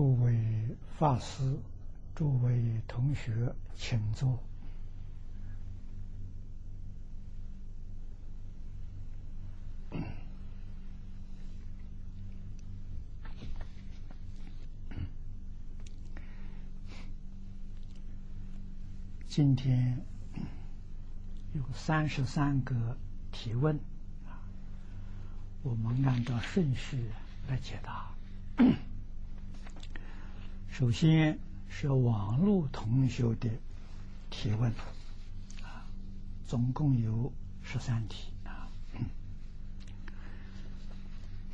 诸位法师、诸位同学，请坐。今天有三十三个提问，我们按照顺序来解答。首先是网络同学的提问啊，总共有十三题啊。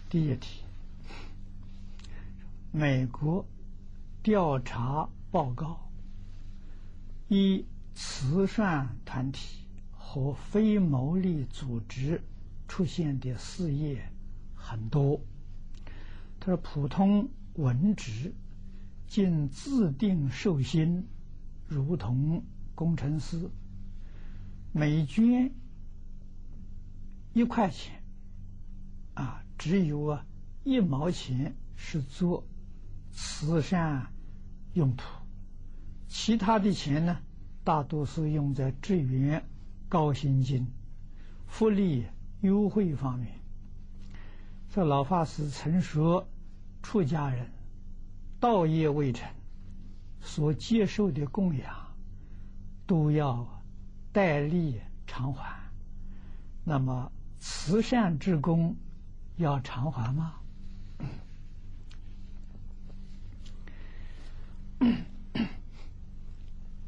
第一题，美国调查报告。一慈善团体和非牟利组织出现的事业很多。他说：“普通文职竟自定寿薪，如同工程师，每捐一块钱，啊，只有啊一毛钱是做慈善用途。”其他的钱呢，大多是用在支援高薪金、福利优惠方面。这老法师曾说，出家人道业未成，所接受的供养都要代利偿还。那么，慈善之功要偿还吗？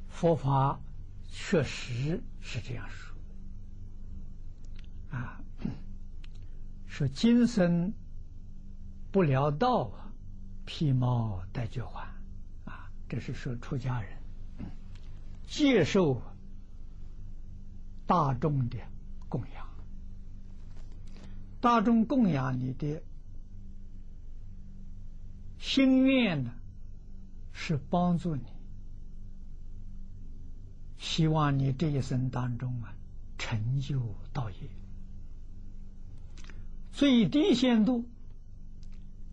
佛法确实是这样说啊，说今生不了道啊，披毛戴角环啊，这是说出家人接受大众的供养，大众供养你的心愿呢，是帮助你。希望你这一生当中啊，成就道业，最低限度，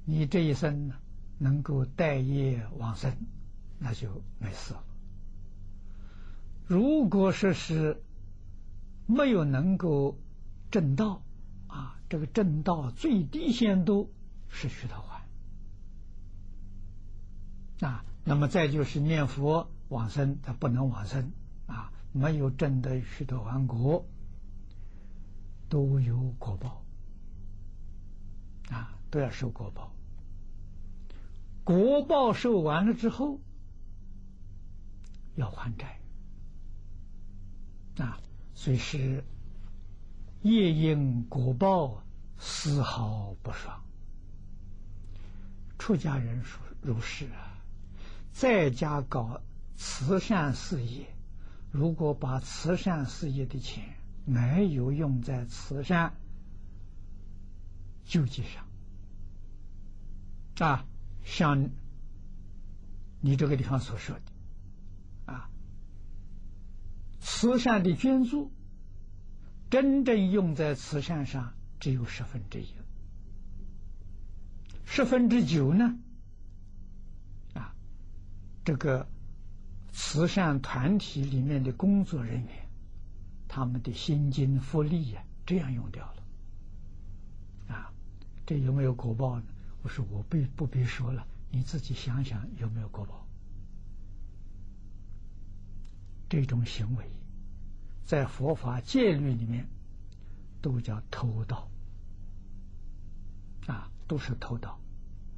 你这一生呢能够待业往生，那就没事了。如果说是没有能够正道啊，这个正道最低限度是须陀洹啊，那么再就是念佛往生，他不能往生。啊，没有证得许多王国，都有果报，啊，都要受果报。国报受完了之后，要还债，啊，所以是夜因果报丝毫不爽。出家人说如是啊，在家搞慈善事业。如果把慈善事业的钱没有用在慈善救济上啊，像你这个地方所说的啊，慈善的捐助真正用在慈善上只有十分之一，十分之九呢啊，这个。慈善团体里面的工作人员，他们的薪金福利呀，这样用掉了，啊，这有没有果报呢？我说我不不必说了，你自己想想有没有果报？这种行为，在佛法戒律里面都叫偷盗，啊，都是偷盗，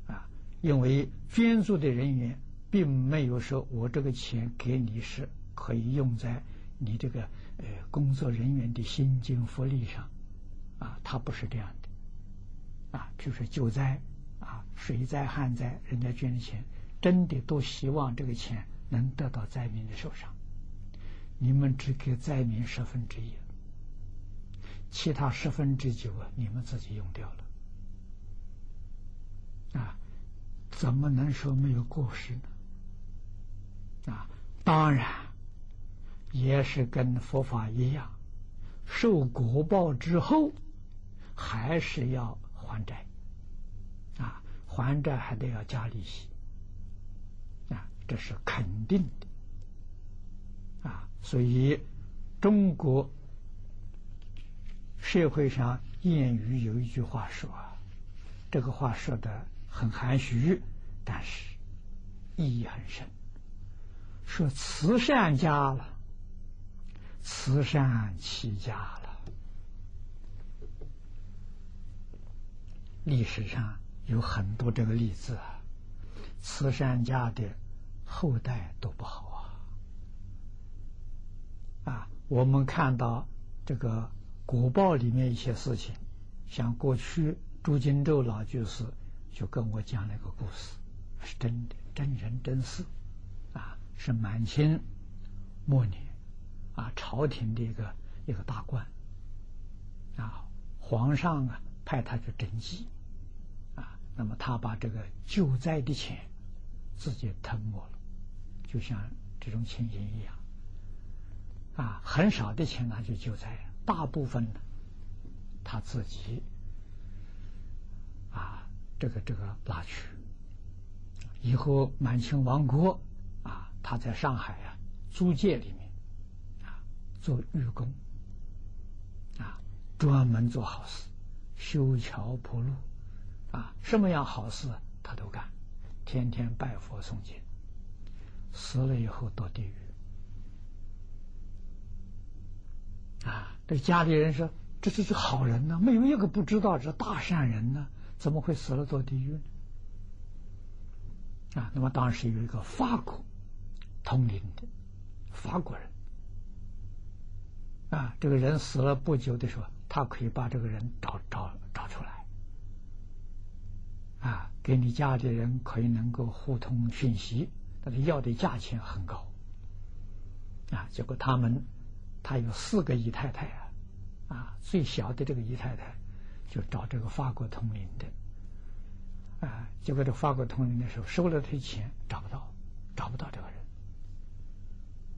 啊，因为捐助的人员。并没有说我这个钱给你是可以用在你这个呃工作人员的薪金福利上，啊，他不是这样的，啊，比如说救灾、水灾、旱灾，人家捐的钱，真的都希望这个钱能得到灾民的手上，你们只给灾民十分之一，其他十分之九啊，你们自己用掉了，啊，怎么能说没有过失呢？啊，当然也是跟佛法一样，受果报之后还是要还债，还债还得要加利息，啊这是肯定的啊。所以中国社会上谚语有一句话说，这个话说的很含蓄，但是意义很深。说慈善家了，慈善起家了。历史上有很多这个例子啊，慈善家的后代都不好啊。啊，我们看到这个古报里面一些事情，像过去朱金洲老居士就跟我讲了一个故事，是真的，真人真事，啊，是满清末年啊，朝廷的一个一个大官，啊，皇上啊派他去征集。那么他把这个救灾的钱自己吞没了，就像这种情形一样，啊，很少的钱拿去救灾，大部分呢他自己啊，这个这个拿去。以后满清亡国啊，他在上海啊租界里面啊做寓工，啊，专门做好事，修桥铺路。啊，什么样好事他都干，天天拜佛诵经，死了以后堕地狱。啊，这家里人说：“这这是好人呢，没有一个不知道这大善人呢，怎么会死了堕地狱？”啊，那么当时有一个法国通灵的法国人，啊，这个人死了不久的时候，他可以把这个人找找找出来。啊，给你家里人可以能够互通讯息，但是要的价钱很高。啊，结果他们他有四个姨太太啊，啊，最小的这个姨太太就找这个法国通灵的，啊，结果这法国通灵的时候收了他钱找不到，找不到这个人。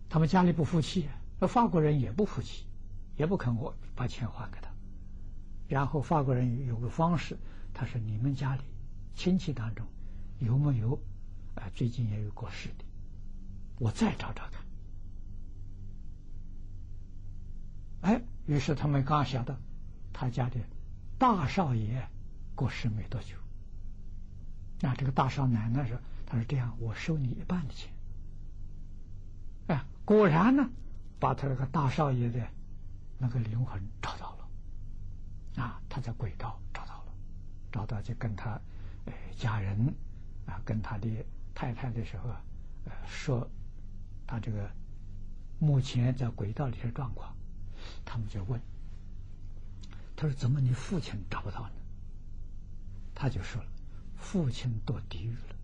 他们家里不服气，那法国人也不服气，也不肯我把钱还给他。然后法国人有个方式，他说：“你们家里。”亲戚当中有没有啊？最近也有过世的，我再找找看。哎，于是他们刚想到他家的大少爷过世没多久，那这个大少奶奶说：“他说这样，我收你一半的钱。”哎，果然呢，把他那个大少爷的那个灵魂找到了，啊，他在轨道找到了，找到就跟他。家人啊，跟他的太太的时候啊，呃，说他这个目前在轨道里的状况，他们就问，他说：“怎么你父亲找不到呢？”他就说了：“父亲堕地狱了。”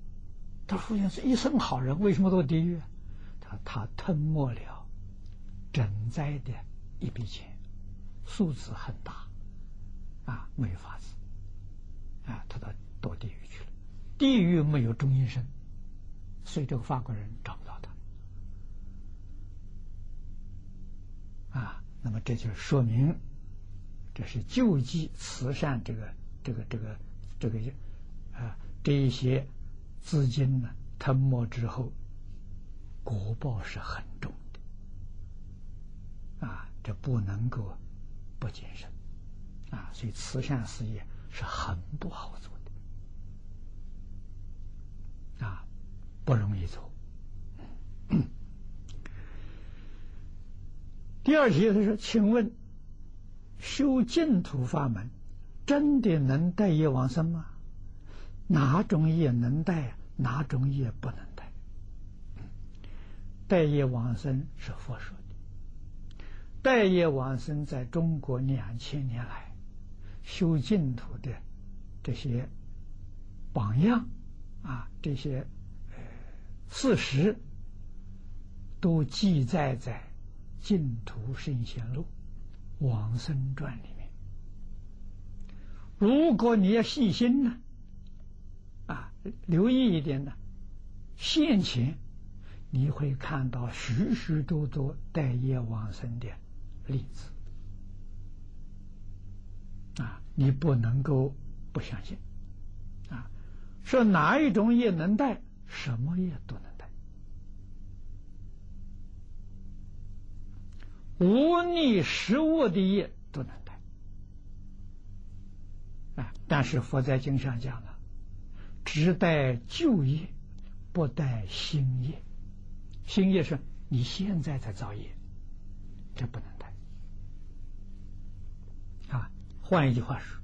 他父亲是一生好人，为什么堕地狱？他他吞没了赈灾的一笔钱，数字很大，啊，没法子，啊，他到堕地狱去了。地狱没有中阴身，所以这个法国人找不到他。啊，那么这就说明，这是救济慈善这个这个这个这个啊这一些资金呢吞没之后，国报是很重的。啊，这不能够不谨慎。啊，所以慈善事业是很不好做。啊，不容易走。第二题他说：“请问，修净土法门真的能带业往生吗？哪种业能带，哪种业不能带？带业往生是佛说的。带业往生在中国两千年来修净土的这些榜样。”啊，这些事实都记载在《净土圣贤录》《往生传》里面。如果你要细心呢，啊，留意一点呢，现前你会看到许许多多待业往生的例子，啊，你不能够不相信。说哪一种业能带？什么业都能带。无逆食物的业都能带。但是佛在经上讲了只带旧业不带新业。新业是你现在才造业这不能带。啊换一句话说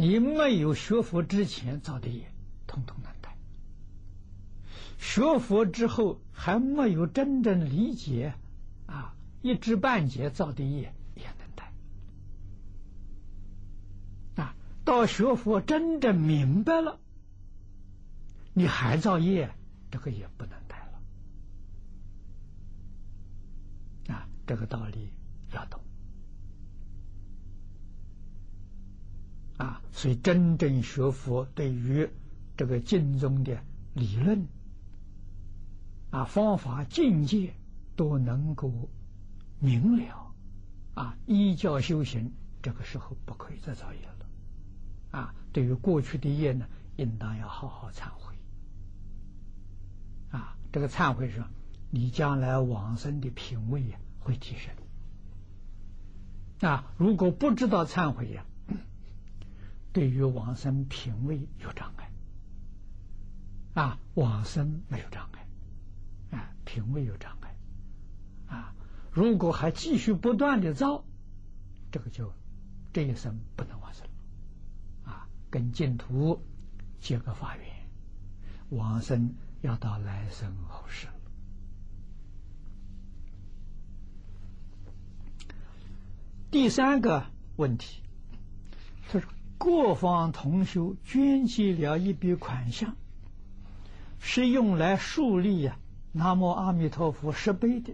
你没有学佛之前造的业，统统能带；学佛之后还没有真正理解，啊，一知半解造的业也能带。啊，到学佛真正明白了，你还造业，这个也不能带了。啊。这个道理要懂啊！所以真正学佛，对于这个经中的理论啊、方法、境界都能够明了啊，依教修行，这个时候不可以再造业了啊！对于过去的业呢，应当要好好忏悔啊！这个忏悔是，你将来往生的品位呀。会提升啊！如果不知道忏悔呀，对于往生品位有障碍啊，往生没有障碍啊，品位有障碍啊。如果还继续不断的造，这个就这一生不能往生啊，跟净土结个法缘，往生要到来生后世。第三个问题，他说：各方同修捐集了一笔款项，是用来树立呀“南无阿弥陀佛”石碑的。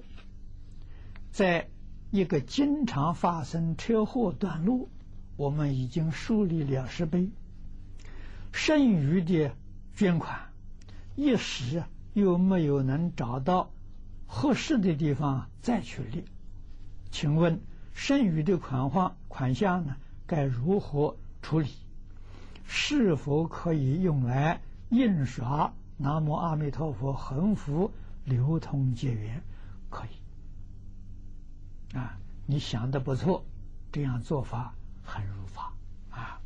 在一个经常发生车祸段落，我们已经树立了石碑，剩余的捐款一时又没有能找到合适的地方再去立，请问？剩余的款项款项呢？该如何处理？是否可以用来印刷“南无阿弥陀佛”横幅，流通结缘？可以。啊，你想的不错，这样做法很如法啊。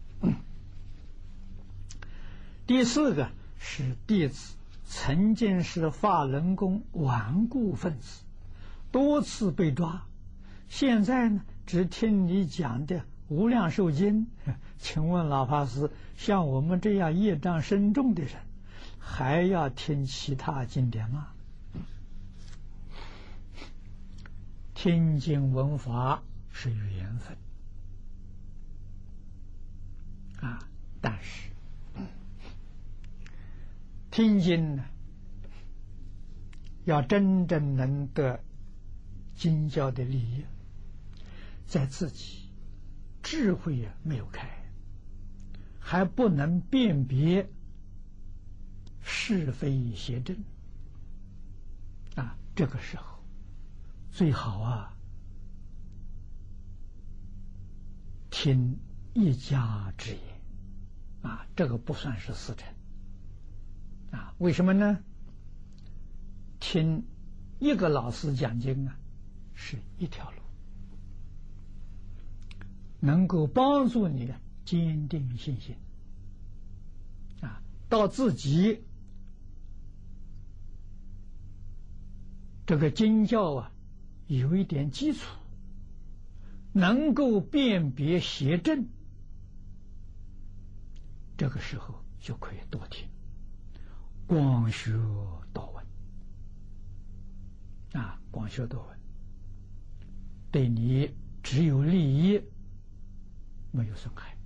第四个是弟子曾经是法轮功顽固分子，多次被抓。现在呢，只听你讲的《无量寿经》，请问老法师，像我们这样业障深重的人，还要听其他经典吗？听经闻法是缘分啊，但是听经呢，要真正能得经教的利益。在自己智慧也没有开，还不能辨别是非邪正啊！这个时候最好啊，听一家之言啊，这个不算是死沉啊？为什么呢？听一个老师讲经啊，是一条路。能够帮助你的坚定信心。啊，到自己这个经教啊有一点基础，能够辨别邪正，这个时候就可以多听，广学多闻啊，广学多闻，对你只有利益。没有损害。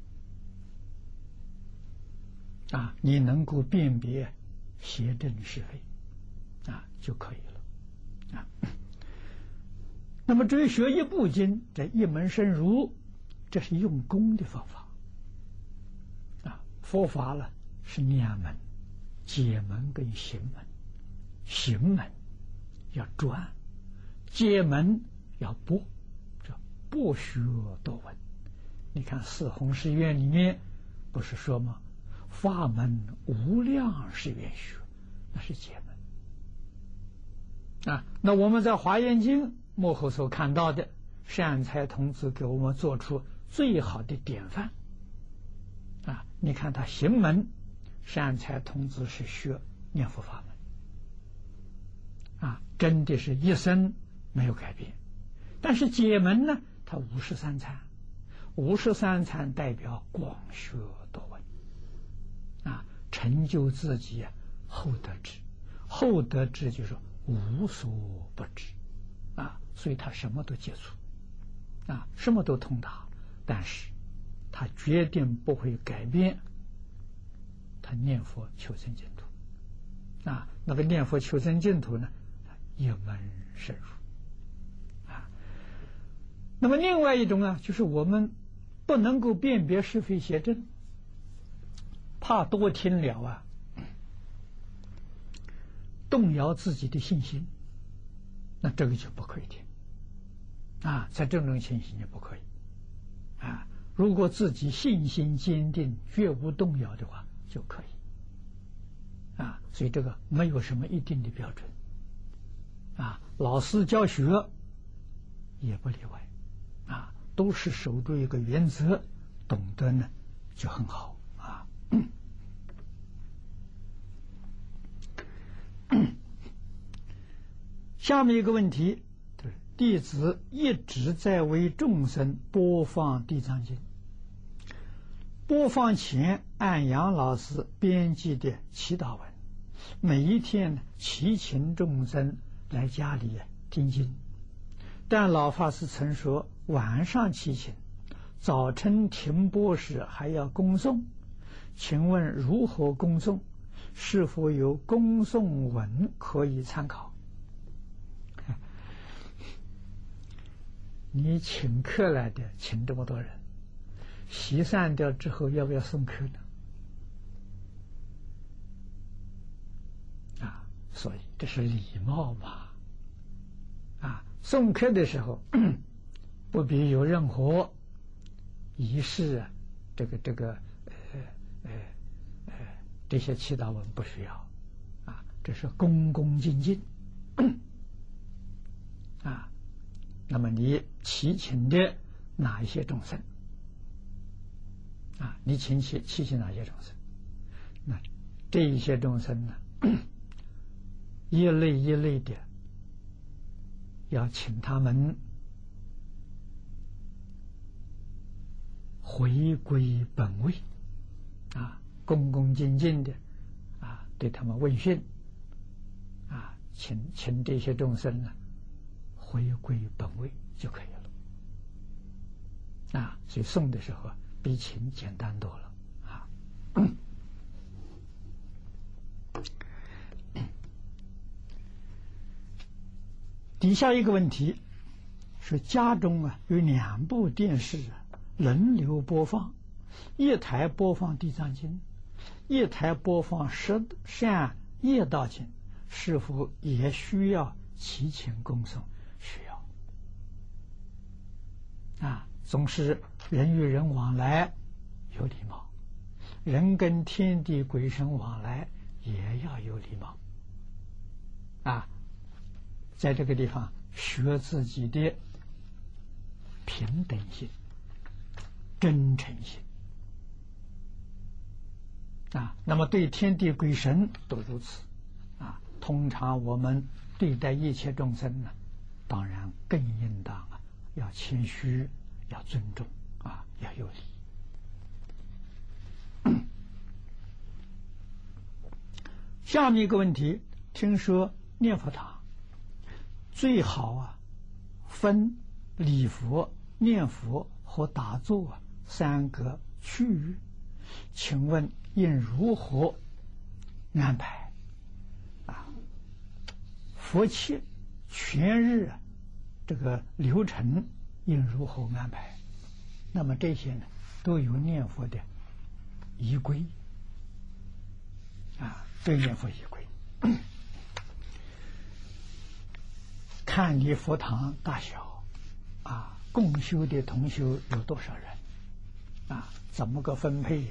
啊！你能够辨别邪正是非啊，就可以了啊。那么追学一部经，这一门深入，这是用功的方法啊。佛法呢是两门：解门跟行门。行门要专，解门要博，这博学多闻。你看四弘誓愿里面不是说吗？法门无量誓愿学，那是解门啊。那我们在华严经幕后所看到的，善财童子给我们做出最好的典范。啊，你看他行门，善财童子是学念佛法门，啊，真的是一生没有改变。但是解门呢，他五十三参，五十三参代表广学，成就自己厚德智，厚德智就是无所不知，啊，所以他什么都接触，啊，什么都通达，但是他决定不会改变，他念佛求生净土，啊，那个念佛求生净土呢，一门深入，啊，那么另外一种呢，就是我们不能够辨别是非邪正，怕多听了啊。动摇自己的信心，那这个就不可以听啊！在这种情形就不可以啊！如果自己信心坚定、绝无动摇的话，就可以啊！所以这个没有什么一定的标准啊。老师教学也不例外啊，都是守住一个原则，懂得呢就很好啊。下面一个问题，弟子一直在为众生播放《地藏经》，播放前按杨老师编辑的祈祷文，每一天祈请众生来家里听经。但老法师曾说，晚上祈请，早晨停播时还要恭诵，请问如何恭诵？是否有恭诵文可以参考？你请客来的，请这么多人，席散掉之后，要不要送客呢？啊，所以这是礼貌嘛。啊，送客的时候，不必有任何仪式啊，这个这个，呃呃呃。这些祈祷文不需要，啊，这是恭恭敬敬，啊，那么你祈请的哪一些众生，啊，你请祈祈请哪些众生？那这一些众生呢，一类一类的，要请他们回归本位，啊。恭恭敬敬的啊，对他们问讯啊，请请这些众生呢回归本位就可以了啊。所以送的时候比请简单多了啊。底下一个问题是：家中啊有两部电视啊轮流播放，一台播放《地藏经》。一台播放十善业道经，是否也需要祈请供诵？啊！总是人与人往来有礼貌，人跟天地鬼神往来也要有礼貌啊！在这个地方学自己的平等心、真诚心。啊，那么对天地鬼神都如此，啊，通常我们对待一切众生呢，当然更应当啊，要谦虚，要尊重，啊，要有礼。下面一个问题，听说念佛堂最好啊，分礼佛、念佛和打坐啊三个区域，请问？应如何安排啊？佛七全日啊这个流程应如何安排？那么这些呢，都有念佛的仪规啊，对念佛仪规。看你佛堂大小啊，共修的同修有多少人啊？怎么个分配？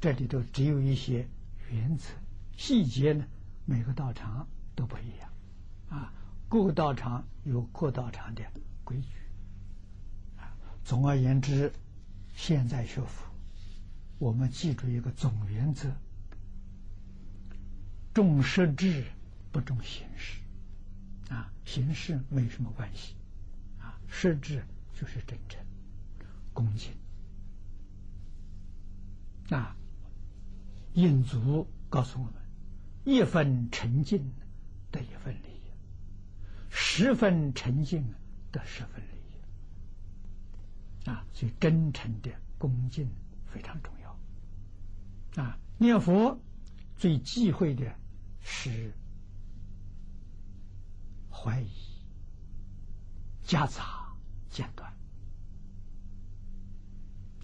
这里头只有一些原则，细节呢，每个道场都不一样，啊，各道场有各道场的规矩。总而言之，现在学佛，我们记住一个总原则：重实质，不重形式。啊，形式没什么关系。啊，实质就是真诚、恭敬。啊，印祖告诉我们：一分沉静得一分灵，十分沉静得十分利益。啊，所以真诚的恭敬非常重要。啊，念佛最忌讳的是怀疑、夹杂、间断。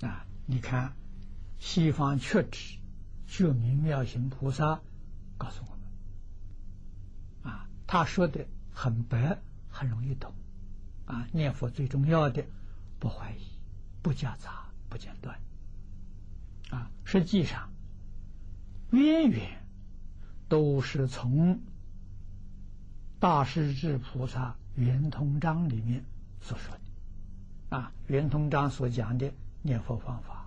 啊，你看。西方确指就明妙行菩萨告诉我们，啊，他说的很白，很容易懂，啊，念佛最重要的不怀疑，不夹杂，不间断，啊，实际上渊源都是从大势至菩萨圆通章里面所说的，啊，圆通章所讲的念佛方法。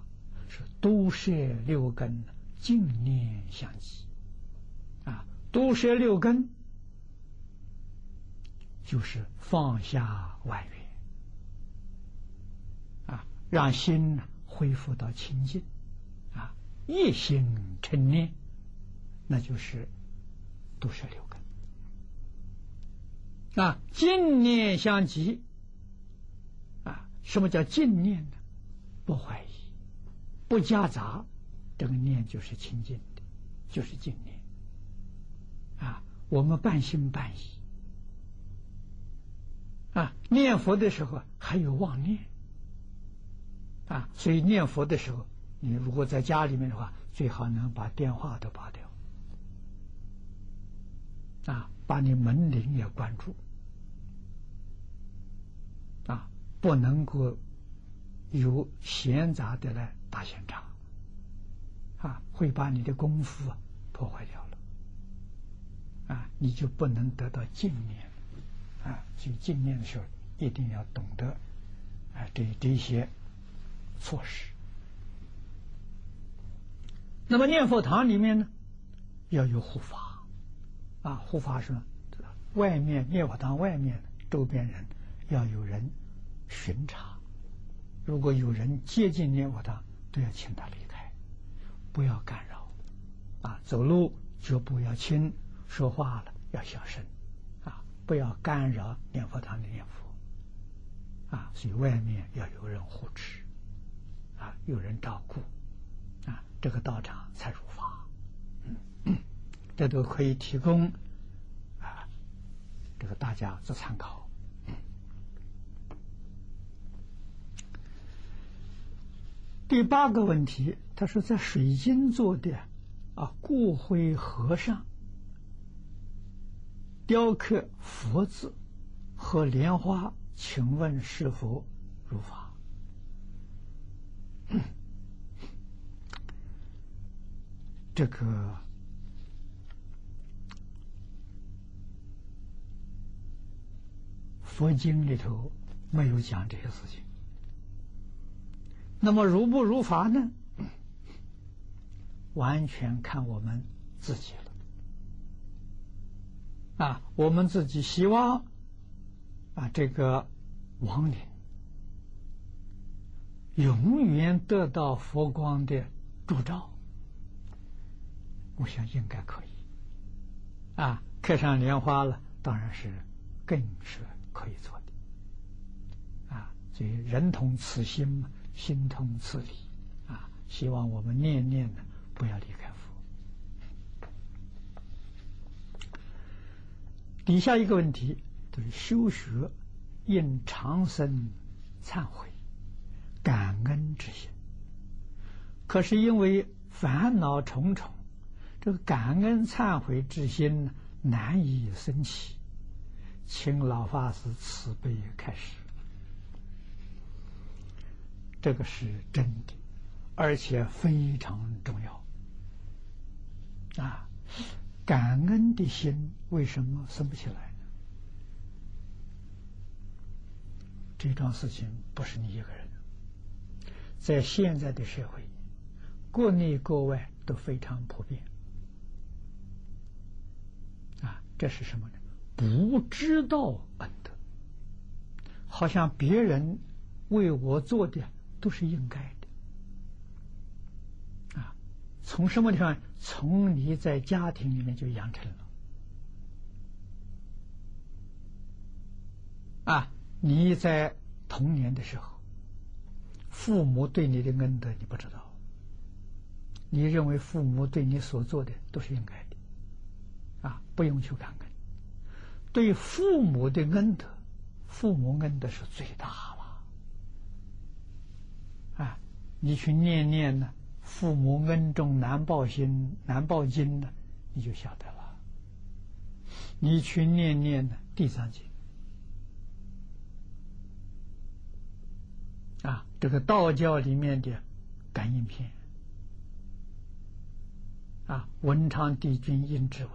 是都摄六根，净念相继。啊，都摄六根就是放下外缘，啊，让心恢复到清净，啊，一心成念，那就是都摄六根。啊，净念相继，啊，什么叫净念呢？不怀疑。不夹杂，这个念就是清净的，就是净念。啊，我们半信半疑。啊，念佛的时候还有妄念。啊，所以念佛的时候，你如果在家里面的话，最好能把电话都拔掉。啊，把你门铃也关住。啊，不能够有闲杂的来。大现场啊，会把你的功夫破坏掉了啊，你就不能得到净念啊。所以进念的时候，一定要懂得啊这这些措施。那么念佛堂里面呢，要有护法啊，护法是外面念佛堂外面周边人要有人巡查，如果有人接近念佛堂。都要请他离开，不要干扰啊！走路就不要轻，说话了要小声！不要干扰念佛堂的念佛啊！所以外面要有人护持啊，有人照顾啊，这个道场才如法。这都可以提供啊，这个大家做参考。第八个问题，他说在水晶做的啊骨灰盒上雕刻佛字和莲花，请问是否如法？这个佛经里头没有讲这些事情。那么如不如法呢？完全看我们自己了。啊，我们自己希望啊，这个亡灵永远得到佛光的铸照，我想应该可以。啊，刻上莲花了，当然是更是可以做的。啊，所以人同此心嘛。心同此理啊！希望我们念念呢，不要离开佛。底下一个问题，就是修学应长生忏悔感恩之心，可是因为烦恼重重，这个感恩忏悔之心难以升起，请老法师慈悲开始。这个是真的，而且非常重要啊！感恩的心为什么升不起来呢？这桩事情不是你一个人，在现在的社会，国内国外都非常普遍。啊，这是什么呢？不知道恩德，好像别人为我做的都是应该。从什么地方？从你在家庭里面就养成了。啊，你在童年的时候，父母对你的恩德你不知道，你认为父母对你所做的都是应该的，啊，不用去感恩。对父母的恩德，父母恩德是最大了。啊，你去念念呢，父母恩重难报心难报经呢，你就晓得了。你去念念呢，地藏经。啊，这个道教里面的感应篇，啊，文昌帝君阴之文，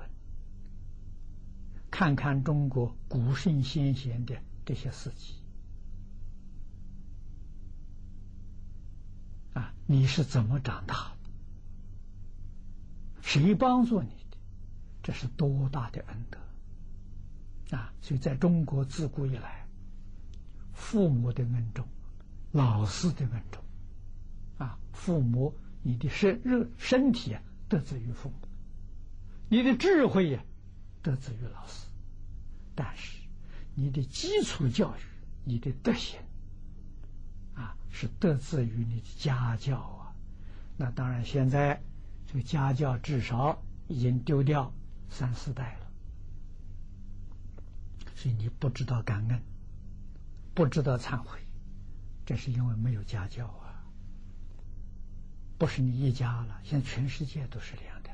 看看中国古圣先贤的这些事迹，你是怎么长大的？谁帮助你的？这是多大的恩德！啊，所以在中国自古以来，父母的恩重。老师的恩重啊，父母，你的身热身体啊，得自于父母；你的智慧呀，得自于老师。但是，你的基础教育，你的德行啊，是得自于你的家教啊。那当然，现在这个家教至少已经丢掉三四代了，所以你不知道感恩，不知道忏悔。这是因为没有家教啊，不是你一家了，现在全世界都是这样的。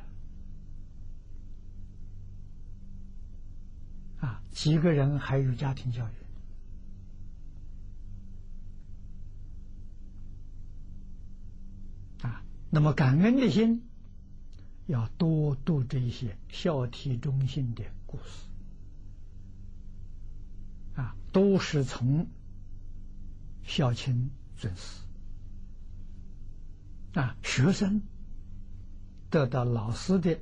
啊，几个人还有家庭教育那么感恩的心，要多读这些孝悌忠信的故事啊，都是从。孝亲尊师啊，学生得到老师的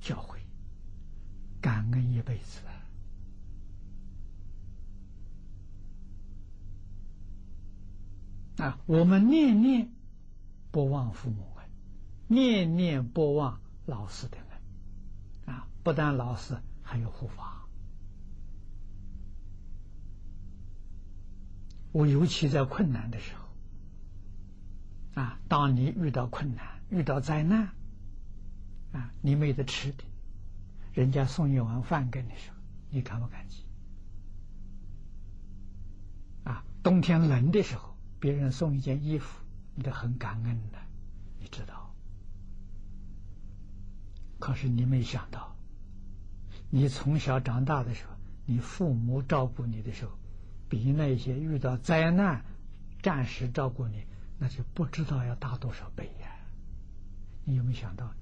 教诲，感恩一辈子啊！我们念念不忘父母恩，念念不忘老师的恩啊！不但老师，还有护法。我尤其在困难的时候，啊，当你遇到困难、遇到灾难，啊，你没得吃的，人家送一碗饭给你时候，你感不感激？啊，冬天冷的时候，别人送一件衣服，你都很感恩的，你知道。可是你没想到，你从小长大的时候，你父母照顾你的时候。比那些遇到灾难、暂时照顾你，那就不知道要大多少倍呀！你有没有想到呢？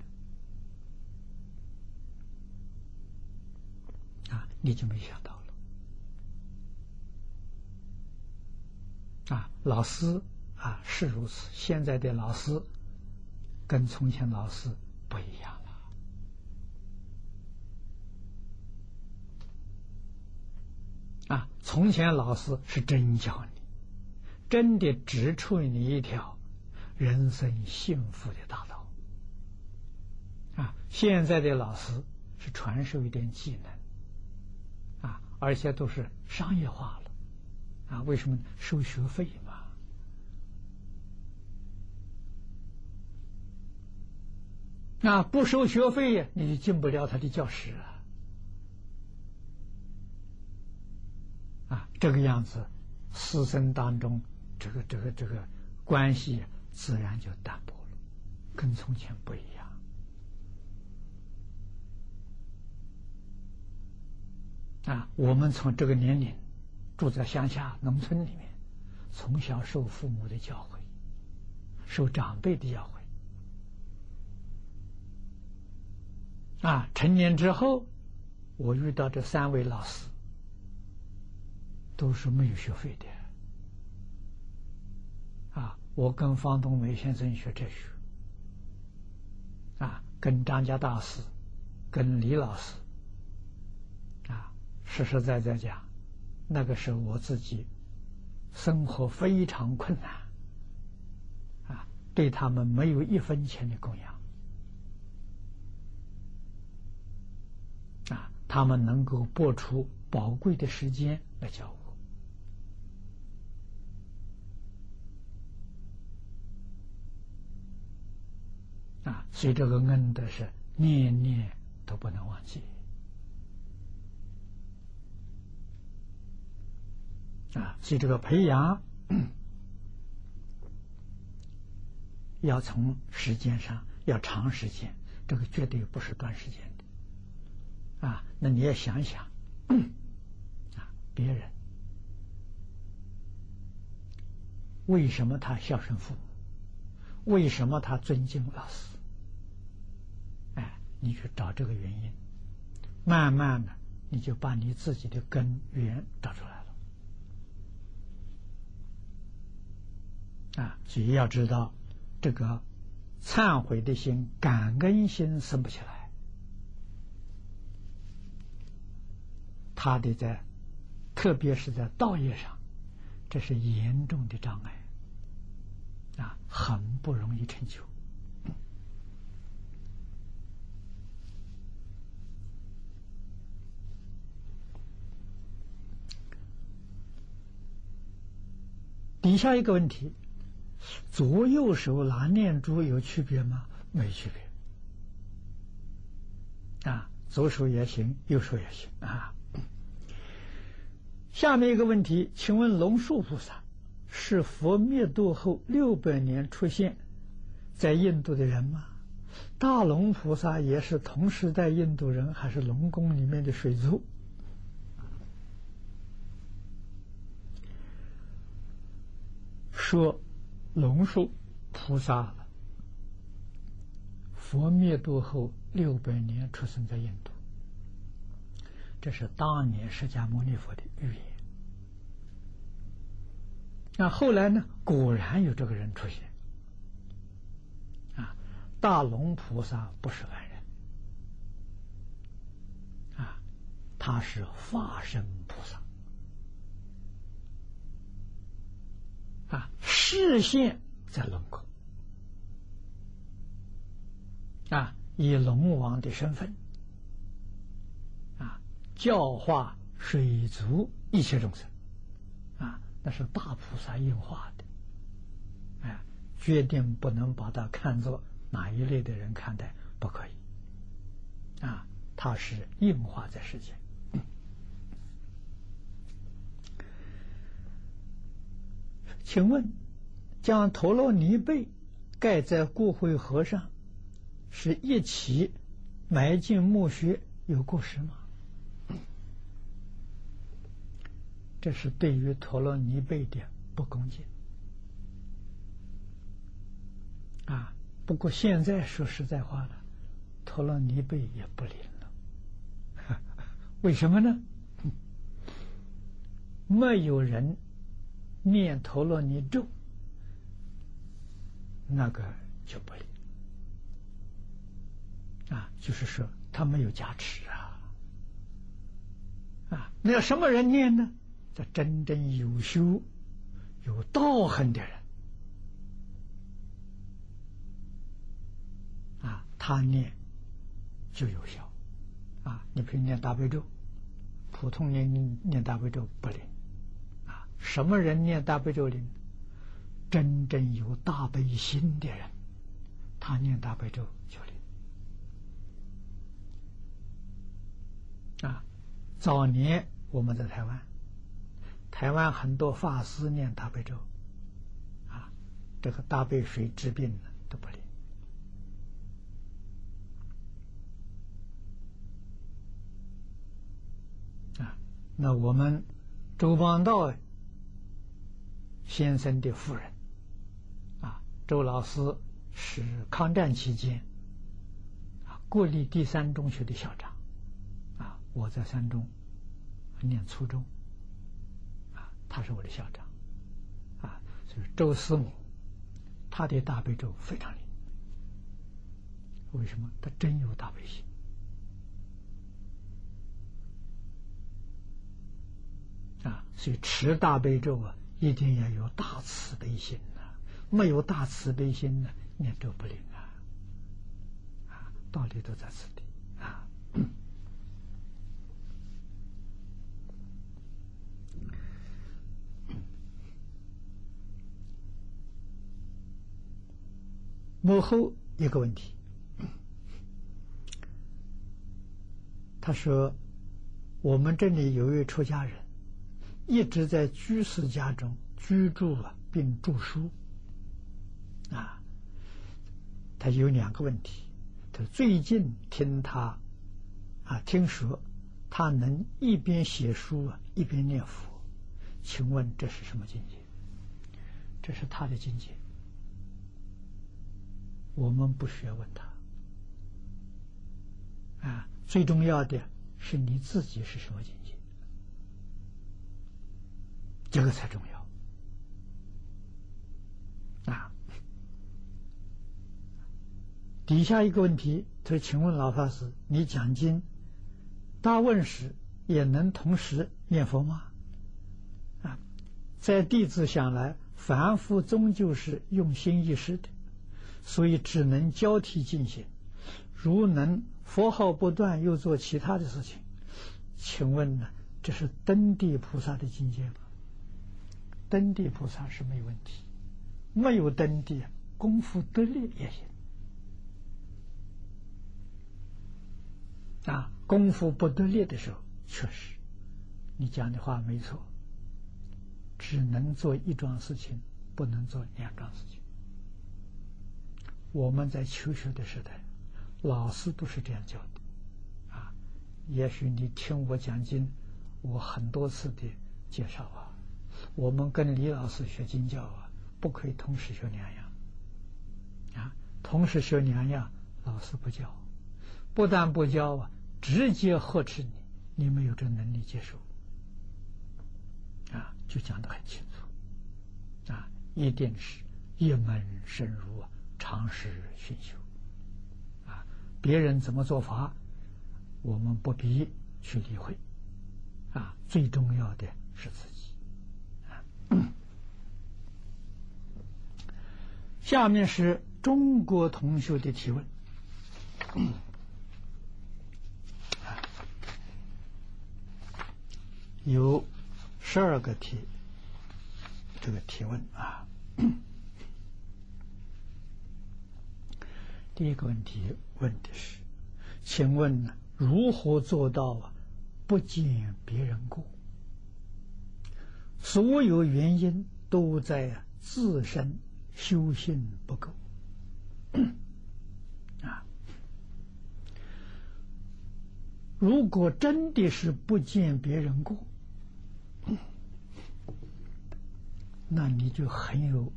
啊，你就没想到了。啊，老师啊是如此，现在的老师跟从前老师不一样了。啊，从前老师是真教你，真的指出你一条人生幸福的大道。啊，现在的老师是传授一点技能，啊，而且都是商业化了，啊，为什么收学费嘛？那不收学费，你就进不了他的教室啊。啊，这个样子，师生当中，这个这个这个关系自然就淡薄了，跟从前不一样。啊，我们从这个年龄住在乡下农村里面，从小受父母的教诲，受长辈的教诲。啊，成年之后，我遇到这三位老师。都是没有学费的。啊，我跟方东梅先生学哲学，啊，跟张家大师，跟李老师，啊，实实在在讲，那个时候我自己生活非常困难，啊，对他们没有一分钱的供养，他们能够拨出宝贵的时间来教我。啊，所以这个恩德是念念都不能忘记啊！所以这个培养 要从时间上要长时间，这个绝对不是短时间啊！那你要想想啊，别人为什么他孝顺父母？为什么他尊敬老师？哎你去找这个原因，慢慢的，你就把你自己的根源找出来了。啊，所以要知道，这个忏悔的心、感恩心生不起来，他的在，特别是在道业上，这是严重的障碍，啊，很不容易成就。底下一个问题：左右手拿念珠有区别吗？没区别啊，左手也行，右手也行啊。下面一个问题，请问龙树菩萨是佛灭度后六百年出现在印度的人吗？大龙菩萨也是同时代印度人，还是龙宫里面的水族？说龙树菩萨佛灭度后六百年出生在印度，这是当年释迦牟尼佛的预言。那后来呢？果然有这个人出现。啊，大龙菩萨不是凡人，啊，他是化身菩萨。啊，视线在龙宫，啊，以龙王的身份，教化水族一切众生，啊，那是大菩萨应化的，哎，决定不能把它看作哪一类的人看待，不可以，啊，它是应化在世间。请问，将陀罗尼贝盖在骨灰盒上，是一起埋进墓穴有过失吗？这是对于陀罗尼贝的不恭敬啊！不过现在说实在话了，陀罗尼贝也不灵了。为什么呢？没有人。念陀罗尼咒，那个就不灵啊，就是说他没有加持啊啊！那要什么人念呢？这真正有修、有道行的人啊，他念就有效啊。你比如念大悲咒，普通念念大悲咒不灵。啊什么人念大悲咒灵？真正有大悲心的人，他念大悲咒就灵。啊，早年我们在台湾，台湾很多法师念大悲咒，啊，这个大悲水治病呢都不灵。啊，那我们周邦道。先生的夫人，啊，周老师是抗战期间啊国立第三中学的校长，啊，我在三中念初中，他是我的校长，啊，所以周师母，他的大悲咒非常灵。为什么？他真有大悲心啊！所以持大悲咒啊，一定要有大慈悲心呐。没有大慈悲心呢，念咒不灵啊！啊，道理都在此地啊。幕后一个问题，他说：“我们这里有一位出家人，一直在居士家中居住啊，并著书。啊，他有两个问题。他最近听他啊，听说他能一边写书啊，一边念佛。请问这是什么境界？这是他的境界。”我们不需要问他，啊，最重要的是你自己是什么境界，这个才重要。啊，底下一个问题，他：“请问老法师，你讲经大问时也能同时念佛吗？”啊，在弟子想来，凡夫终究是用心一时的。所以只能交替进行。如能佛号不断，又做其他的事情，请问呢？这是登地菩萨的境界吗？登地菩萨是没问题，没有登地，功夫得力也行。啊，功夫不得力的时候，确实，你讲的话没错，只能做一桩事情，不能做两桩事情。我们在求学的时代，老师都是这样教的，啊，也许你听我讲经，我很多次的介绍啊，我们跟李老师学经教啊，不可以同时学两样，啊，同时学两样，老师不教，不但不教啊，直接呵斥你，你没有这能力接受，啊，就讲得很清楚，啊，一定是一门深入啊。尝试熏修，啊，别人怎么做法，我们不必去理会，啊，最重要的是自己。下面是中国同学的提问，有十二个题，这个提问啊。第一个问题问的是，请问呢，如何做到啊不见别人过？所有原因都在自身修行不够啊！如果真的是不见别人过，那你就很有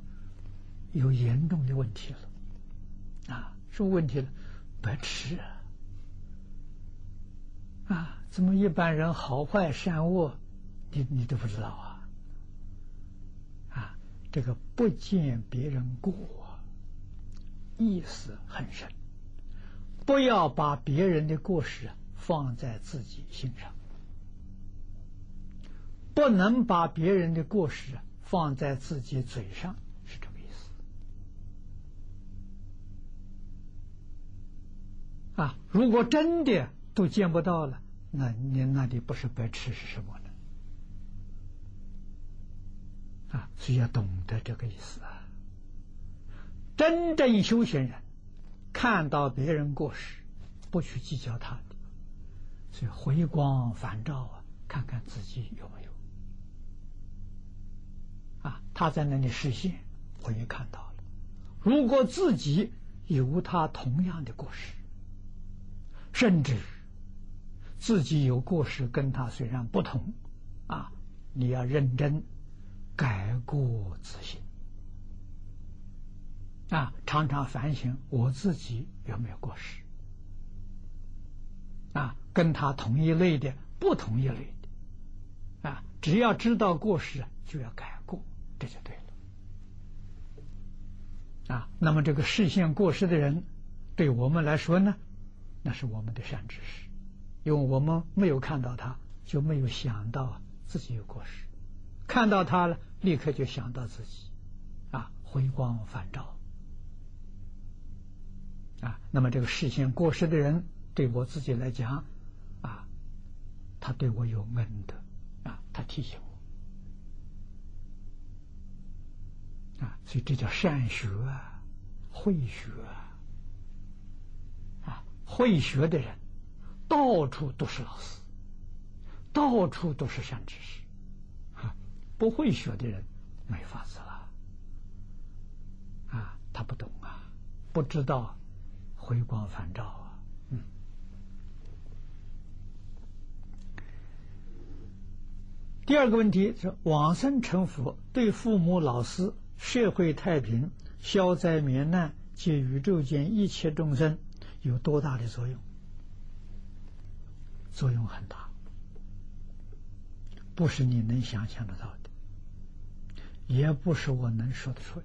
有严重的问题了啊！什么问题了？白痴啊！啊，怎么一般人好坏善恶，你你都不知道啊？啊，这个不见别人过，意思很深。不要把别人的过失放在自己心上，不能把别人的过失放在自己嘴上。啊！如果真的都见不到了，那你那里不是白痴是什么呢？啊，所以要懂得这个意思啊。真正修行人看到别人过失，不去计较他的，所以回光返照啊，看看自己有没有。啊，他在那里实现，我也看到了。如果自己有他同样的过失，甚至自己有过失，跟他虽然不同，啊，你要认真改过自新，啊，常常反省我自己有没有过失，啊，跟他同一类的、不同一类的，啊，只要知道过失，就要改过，这就对了。啊，那么这个视线过失的人，对我们来说呢，那是我们的善知识，因为我们没有看到他，就没有想到自己有过失；看到他了，立刻就想到自己，啊，回光返照。啊，那么这个视线过失的人，对我自己来讲，啊，他对我有恩德，啊，他提醒我，啊，所以这叫善学啊，会学，啊，会学的人，到处都是老师，到处都是善知识，啊，不会学的人没法子了，啊，他不懂啊，不知道。回光返照啊，嗯。第二个问题是：往生成佛对父母、老师、社会太平、消灾免难及宇宙间一切众生有多大的作用？作用很大，不是你能想象得到的，也不是我能说得出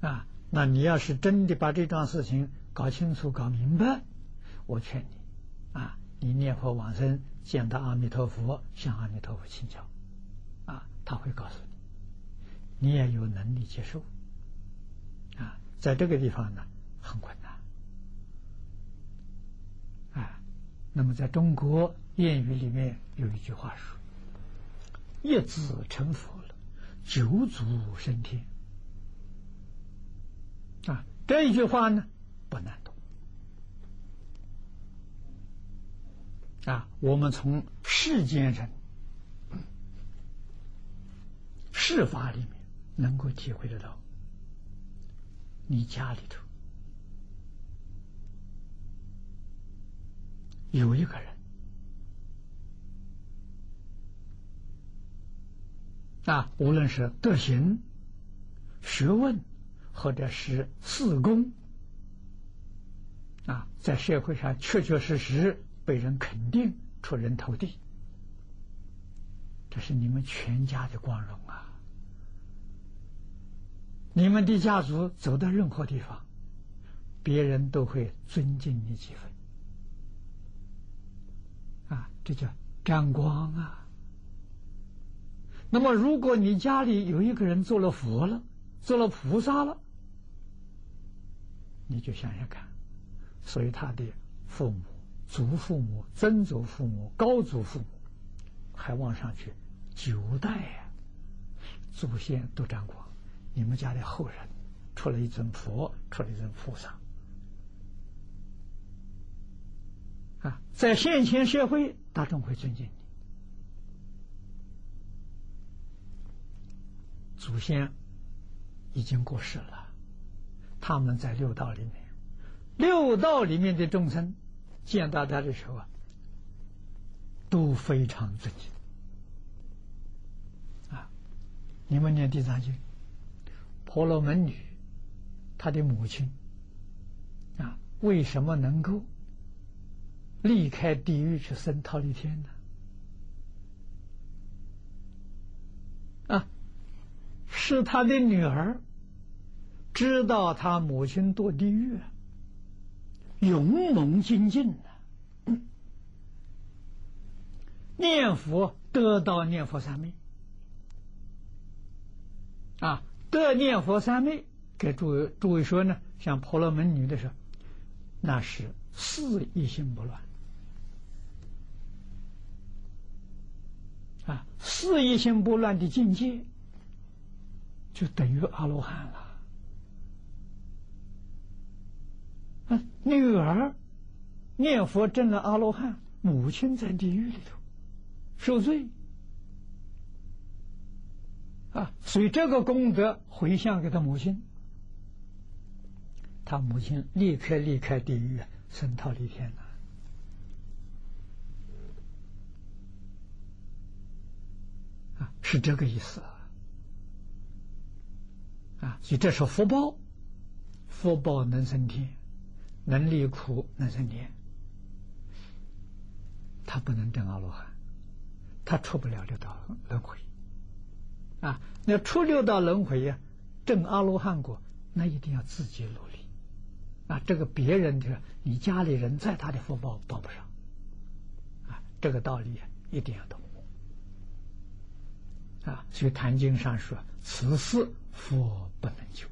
的。啊。那你要是真的把这桩事情搞清楚、搞明白，我劝你，啊，你念佛往生，见到阿弥陀佛，向阿弥陀佛请教，啊，他会告诉你，你也有能力接受，啊，在这个地方呢，很困难，啊，那么在中国谚语里面有一句话说：“一子成佛了，九祖升天。”啊，这一句话呢不难懂。啊，我们从世间人事法里面能够体会得到，你家里头有一个人啊，无论是德行、学问。或者是四功啊，在社会上确确实实被人肯定、出人头地，这是你们全家的光荣啊！你们的家族走到任何地方，别人都会尊敬你几分，这叫沾光啊！那么，如果你家里有一个人做了佛了，做了菩萨了。你就想想看，所以他的父母、祖父母、曾祖父母、高祖父母，还往上去九代呀，祖先都沾光。你们家的后人出了一尊佛，出了一尊菩萨啊，在现前社会，大众会尊敬你。祖先已经过世了。他们在六道里面，六道里面的众生见到他的时候啊，都非常尊敬。啊，你们念地藏经，婆罗门女，她的母亲啊，为什么能够离开地狱去升桃李天呢？啊，是他的女儿。知道他母亲堕地狱，勇猛精进的念佛得到念佛三昧啊，得念佛三昧，给诸位诸位说呢，像婆罗门女的时候，那是四一心不乱啊，四一心不乱的境界，就等于阿罗汉了。啊女儿念佛证了阿罗汉，母亲在地狱里头受罪啊，所以这个功德回向给他母亲，他母亲立刻离开地狱，升到离天了啊，是这个意思啊，啊，所以这是福报，福报能升天。能离苦能升天，他不能证阿罗汉，他出不了六道轮回啊，那出六道轮回呀，证阿罗汉果，那一定要自己努力啊。这个别人的，你家里人再大的福报报不上啊。这个道理一定要懂啊。所以《坛经》上说：“此事佛不能救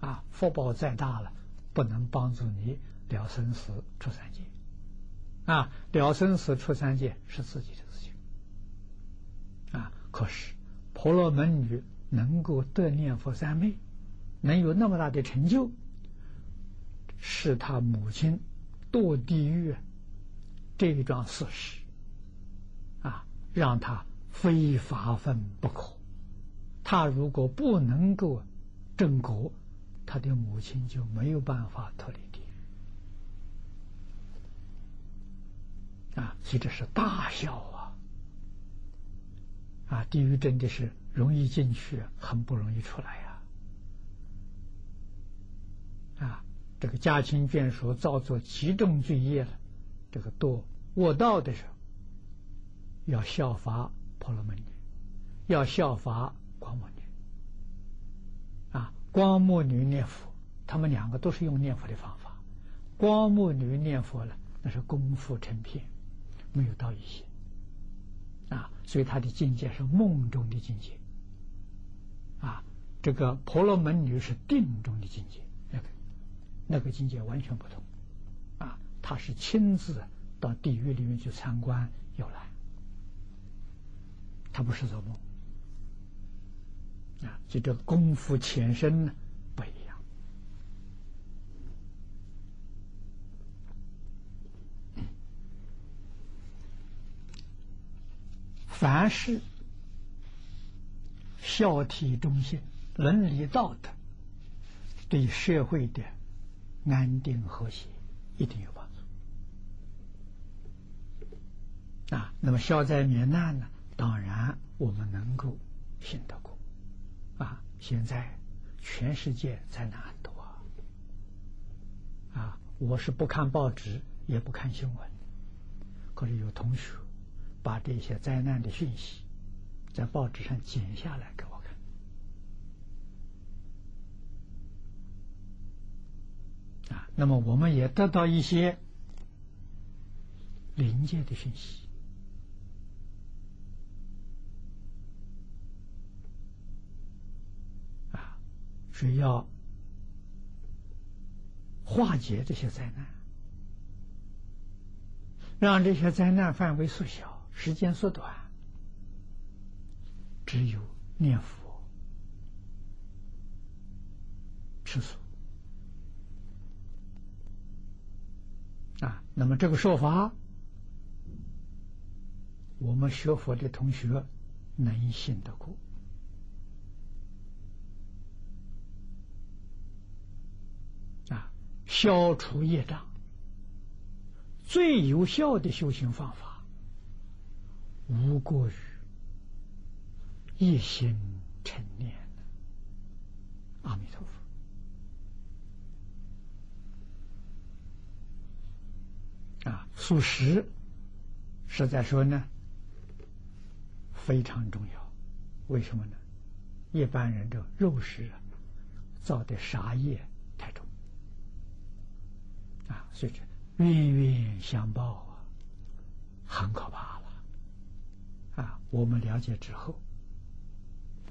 啊，福报再大了，不能帮助你了生死出三界啊。了生死出三界是自己的事情啊。可是。”婆罗门女能够得念佛三昧，能有那么大的成就，是他母亲堕地狱这一桩事实啊，让他非发奋不可。他如果不能够正果，他的母亲就没有办法脱离地狱啊！所以这是大孝啊！啊，地狱真的是容易进去，很不容易出来呀！啊，这个家亲眷属造作极重罪业了，这个堕卧道的时候，要效法婆罗门女，要效法光目女。啊，光目女念佛，他们两个都是用念佛的方法。光目女念佛了，那是功夫成片，没有到一些。啊，所以他的境界是梦中的境界，啊，这个婆罗门女是定中的境界，那个那个境界完全不同，啊，他是亲自到地狱里面去参观游览，他不是做梦，啊，就这功夫浅深呢不一样。凡是孝悌忠信、伦理道德，对社会的安定和谐一定有帮助啊。那么消灾免难呢？当然我们能够信得过啊。现在全世界灾难很多啊，我是不看报纸也不看新闻，可是有同学。把这些灾难的讯息在报纸上剪下来给我看啊，那么我们也得到一些临界的讯息是要化解这些灾难，让这些灾难范围缩小。时间缩短，只有念佛、吃素啊。那么这个说法，我们学佛的同学能信得过消除业障，最有效的修行方法。无过于一心成念阿弥陀佛啊，素食实在说呢非常重要。为什么呢？一般人这肉食造的杀业啊，所以这冤冤相报啊，很可怕了。啊，我们了解之后，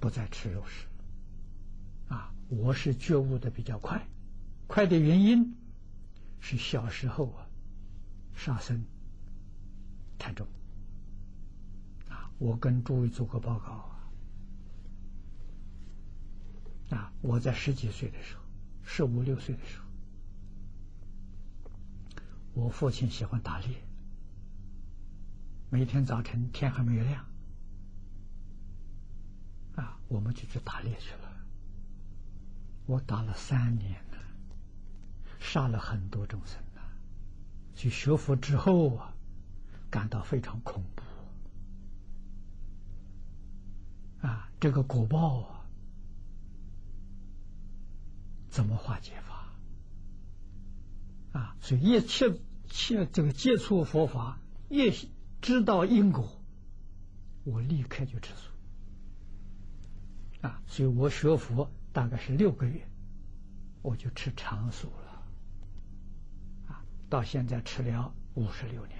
不再吃肉食。啊，我是觉悟的比较快，快的原因是小时候啊，杀生太重。啊，我跟诸位做过报告啊，啊，我在十几岁的时候，十五六岁的时候，我父亲喜欢打猎。每天早晨天还没有亮，啊，我们就去打猎去了。我打了三年了，杀了很多众生了。去学佛之后啊，感到非常恐怖。啊，这个果报啊，怎么化解法？啊，所以一切切这个接触佛法越。知道因果，我立刻就吃素。啊，所以我学佛大概是六个月，我就吃长素了，啊，到现在吃了五十六年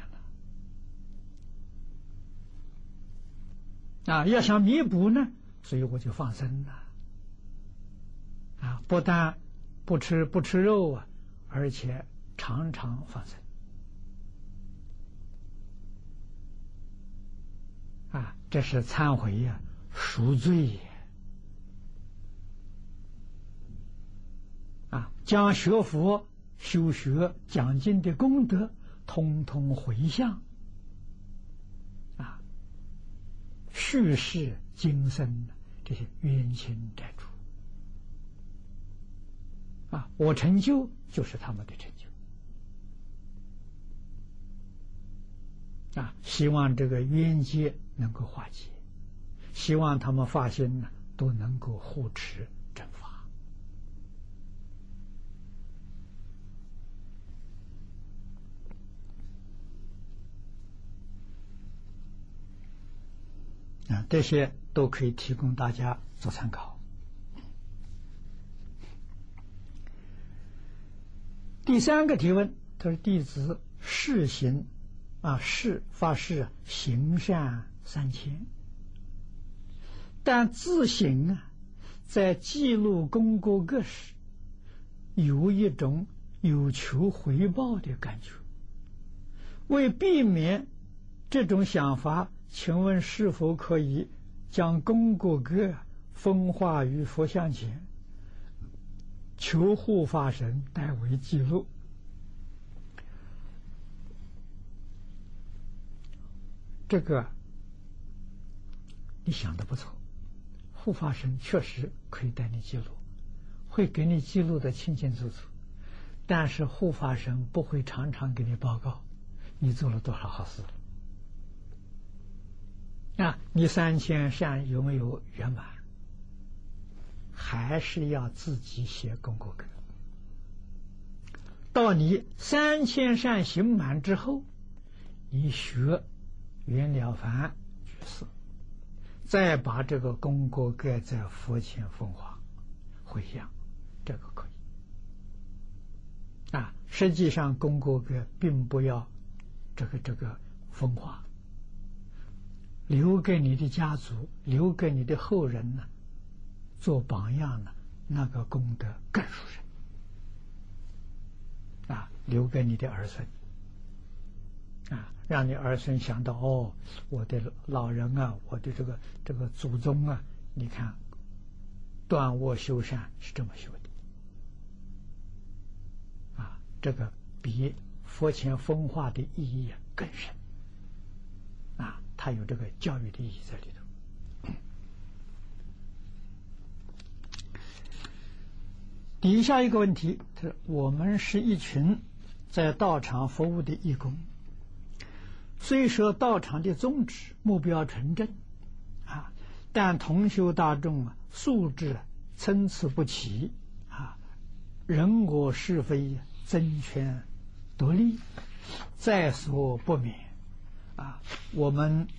了，啊，要想弥补呢，所以我就放生了，啊，不但不吃不吃肉啊，而且常常放生，啊，这是忏悔呀，赎罪。啊，将学佛、修学、讲经的功德，通通回向，啊，叙事今生这些冤亲债主，啊，我成就就是他们的成啊，希望这个冤结能够化解，希望他们发心呢，都能够护持正法。啊，这些都可以提供大家做参考。第三个提问，他说：“弟子试行啊，誓发誓行善三千，但自行啊，在记录功过格时，有一种有求回报的感觉。为避免这种想法。”请问是否可以将功过格风化于佛像前，求护法神代为记录？这个你想的不错，护法神确实可以带你记录，会给你记录的清清楚楚。但是护法神不会常常给你报告你做了多少好事。啊，你三千善有没有圆满？还是要自己写功过格。到你三千善行满之后，你学袁了凡居士，再把这个功过盖在佛前风化回向，这个可以。啊，实际上功过格并不要这个这个风化。留给你的家族，留给你的后人呢，做榜样呢，那个功德更殊胜啊！留给你的儿孙，让你儿孙想到哦，我的老人啊，我的这个这个祖宗啊，你看，断卧修善是这么修的啊，这个比佛前风化的意义更深啊。它有这个教育的意义在里头。底下一个问题，他说：“我们是一群在道场服务的义工，虽说道场的宗旨目标纯正啊，但同修大众啊素质参差不齐啊，人我是非争权夺利在所不免。”啊，我们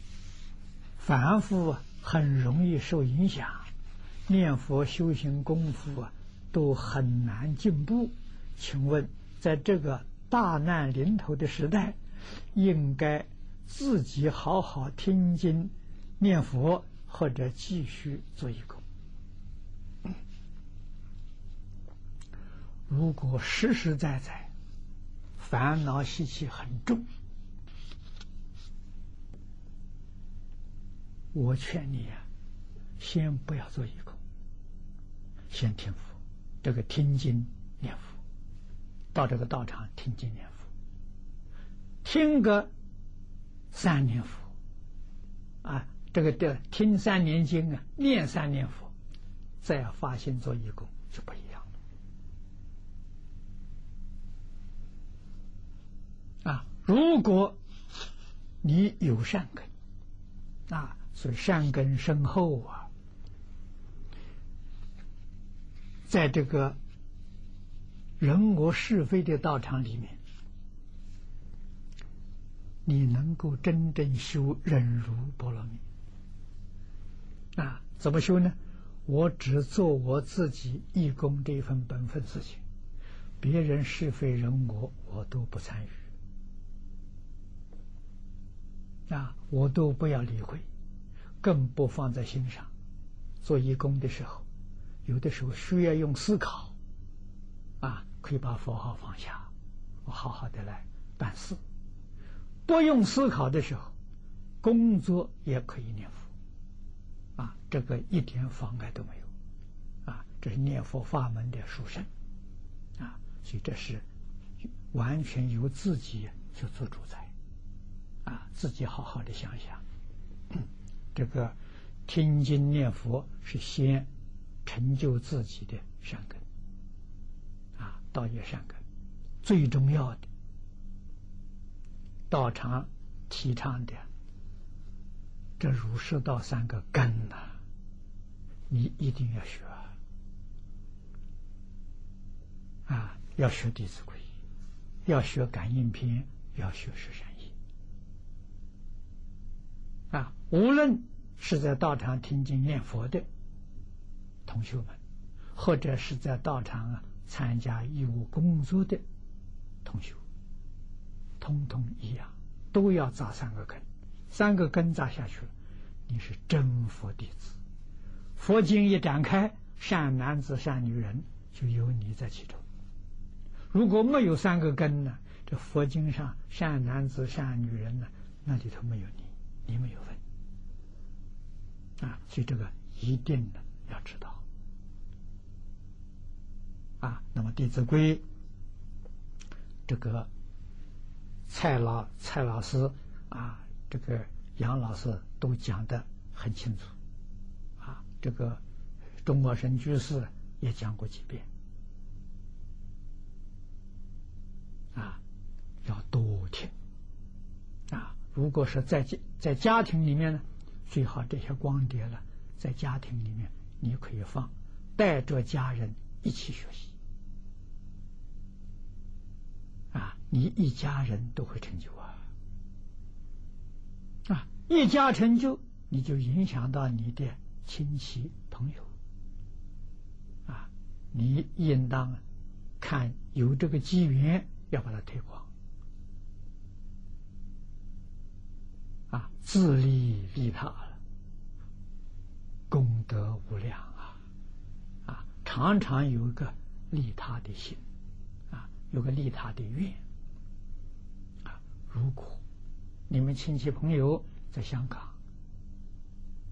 凡夫很容易受影响，念佛修行功夫啊，都很难进步。请问，在这个大难临头的时代，应该自己好好听经、念佛，或者继续做义工？如果实实在在烦恼习气很重。我劝你呀，先不要做义工，先听佛，这个听经念佛，到这个道场听经念佛，听个三年佛，啊，这个的听三年经啊，念三年佛，再发心做义工就不一样了。啊，如果你有善根，啊。所以善根深厚啊，在这个人我是非的道场里面，你能够真正修忍辱波罗蜜啊？怎么修呢？我只做我自己义工这一份本分事情，别人是非人我，我都不参与，啊，我都不要理会，更不放在心上。做义工的时候，有的时候需要用思考，啊，可以把佛号放下，我好好的来办事。不用思考的时候，工作也可以念佛，啊，这个一点妨碍都没有，啊，这是念佛法门的殊胜，啊，所以这是完全由自己去做主宰，啊，自己好好的想想，这个听经念佛是先成就自己的善根，啊，道业善根最重要的。道场提倡的这儒释道三个根呐，你一定要学啊！要学《弟子规》，要学《感应篇》，要学《十善业》啊！无论是在道场听经念佛的同学们，或者是在道场啊参加义务工作的同学。通通一样，都要扎三个根，三个根扎下去了，你是真佛弟子。佛经一展开，善男子、善女人就有你在其中。如果没有三个根呢？这佛经上善男子、善女人呢，那里头没有你，你没有份啊。所以这个一定的要知道啊。那么《弟子规》这个。蔡老蔡老师啊，这个杨老师都讲的很清楚，啊，这个中国神居士也讲过几遍，啊，要多听，啊，如果是在家在家庭里面呢，最好这些光碟了，在家庭里面你可以放，带着家人一起学习。啊，你一家人都会成就啊！啊，一家成就，你就影响到你的亲戚朋友。啊，你应当看有这个机缘，要把它推广。啊，自利利他，功德无量啊！啊，常常有一个利他的心。有个利他的愿啊！如果你们亲戚朋友在香港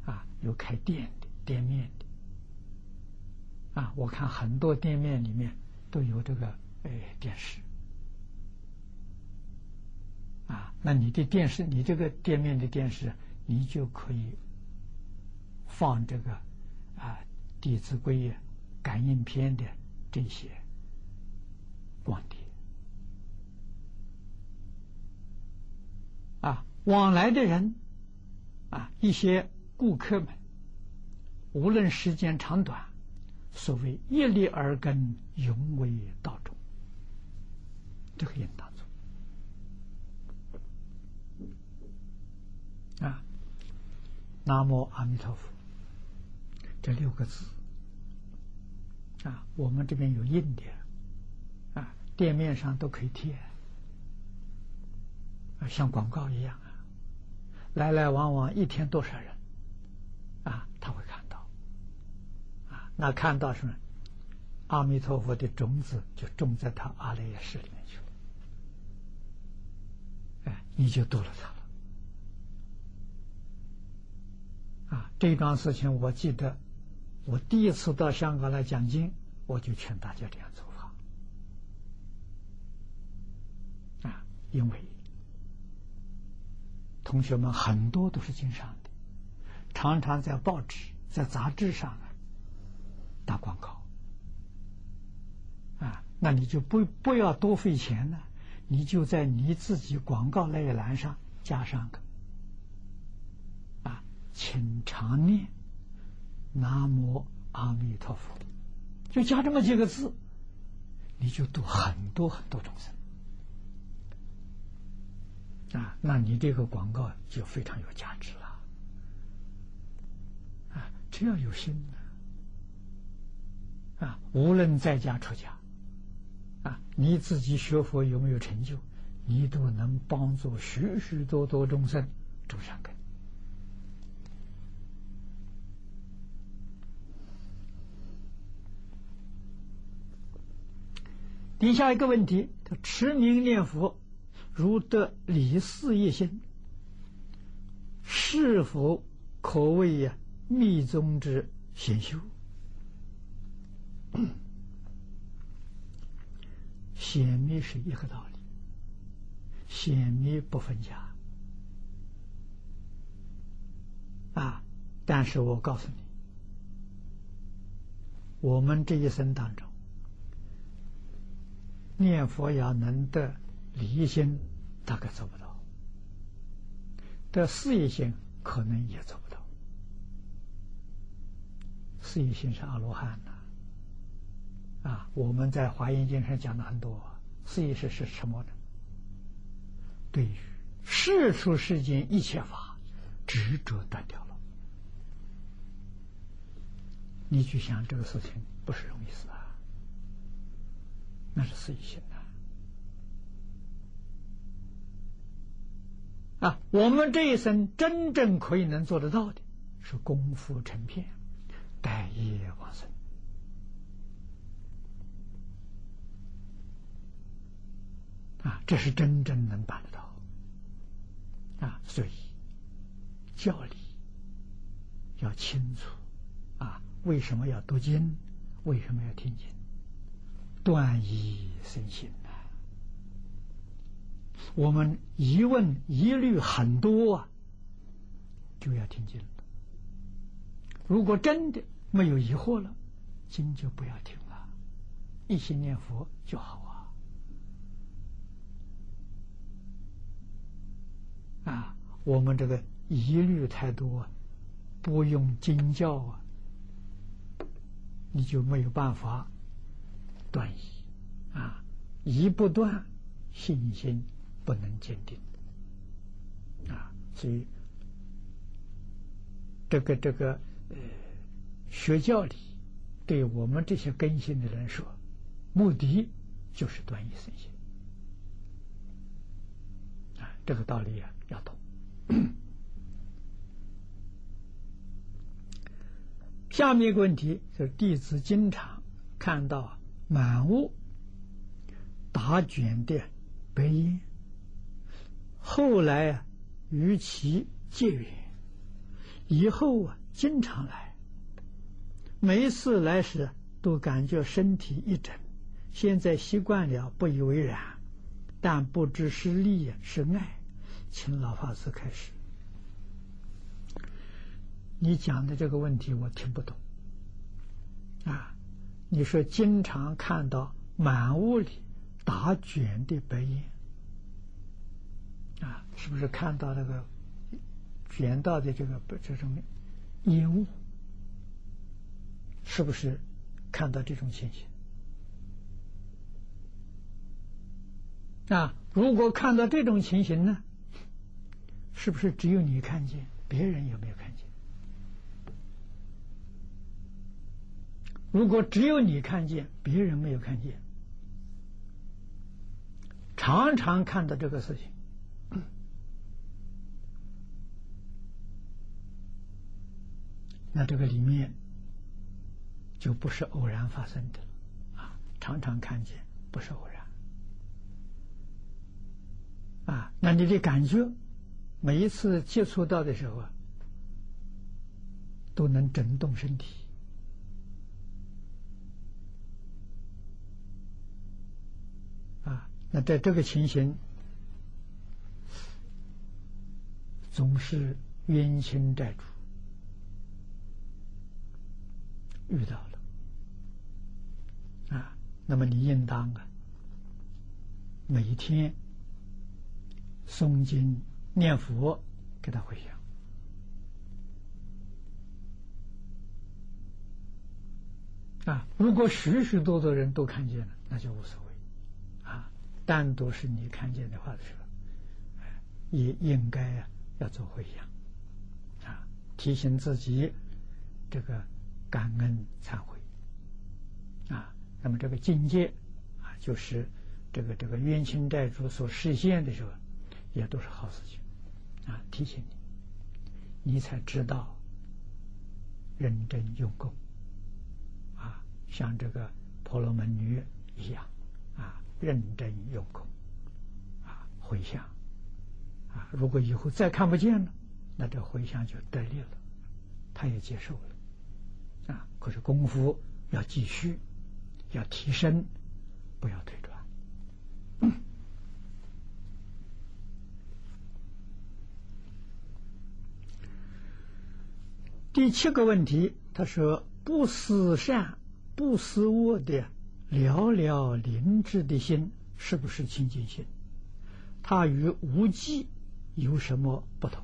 啊，有开店的店面的啊，我看很多店面里面都有这个哎电视啊，那你的电视，你这个店面的电视，你就可以放这个啊《弟子规》《啊感应篇》的这些。光碟啊，往来的人啊，一些顾客们，无论时间长短，所谓一粒而根，永为道中，这个应当做啊。南无阿弥陀佛，这六个字啊，我们这边有印的。店面上都可以贴，啊，像广告一样啊，来来往往一天多少人，啊，他会看到，啊，那看到什么？阿弥陀佛的种子就种在他阿赖耶识里面去了，哎，你就度了他了，啊，这桩事情我记得，我第一次到香港来讲经，我就劝大家这样做。因为同学们很多都是经商的，常常在报纸、在杂志上啊打广告啊，那你就不不要多费钱了，你就在你自己广告那一栏上加上个啊，请常念南无阿弥陀佛，就加这么几个字，你就度很多很多众生。啊，那你这个广告就非常有价值了。啊，只要有心呢，啊，无论在家出家，啊，你自己学佛有没有成就，你都能帮助许许多多众生种善根。底下一个问题：他持名念佛，如得理事业心，是否可谓呀密宗之显修？显密是一个道理，显密不分家啊！但是我告诉你，我们这一生当中，念佛要能得离心，大概做不到；得事业心，可能也做不到。事业心是阿罗汉呐。啊，我们在《华严经》上讲的很多，四意识是什么呢？对于世出世间一切法，执着断掉了。你去想这个事情，不是容易事啊，那是四意心呐。啊，我们这一生真正可以能做得到的，是功夫成片，待业往生。啊，这是真正能办得到啊！所以教理要清楚啊，为什么要读经？为什么要听经？断疑生信！我们疑问疑虑很多啊，就要听经了。如果真的没有疑惑了，经就不要听了，一心念佛就好啊。啊，我们这个疑虑太多，不用经教啊，你就没有办法断疑啊，疑不断，信心不能坚定啊，所以这个这个呃，学教里对我们这些根性的人说，目的就是断疑生信啊，这个道理啊。要懂。下面一个问题就是：弟子经常看到满屋打卷的白烟，后来啊与其结缘，以后啊经常来，每一次来时都感觉身体一整，现在习惯了，不以为然，但不知是利是爱。请老法师开始。你讲的这个问题我听不懂。啊，你说经常看到满屋里打卷的白烟，啊，是不是看到那个卷到的这个这种烟雾？是不是看到这种情形？啊，如果看到这种情形呢？是不是只有你看见，别人有没有看见？如果只有你看见，别人没有看见，常常看到这个事情，那这个里面就不是偶然发生的了啊！常常看见不是偶然啊！那你的感觉？每一次接触到的时候啊，都能震动身体啊。那在这个情形，总是冤亲债主遇到了啊。那么你应当啊，每天诵经。念佛，给他回想啊！如果许许多多人都看见了，那就无所谓啊。单独是你看见的话的时候，也应该啊要做回想啊，提醒自己这个感恩忏悔。啊那么这个境界啊，就是这个这个冤亲债主所实现的时候，也都是好事情啊，提醒你，你才知道认真用功啊，像这个婆罗门女一样啊，认真用功啊，回向啊，如果以后再看不见了，那这回向就得力了，他也接受了。啊，可是功夫要继续。要提升，不要退转。第七个问题，他说：“不思善，不思恶的寥寥灵智的心，是不是清净心？它与无记有什么不同？”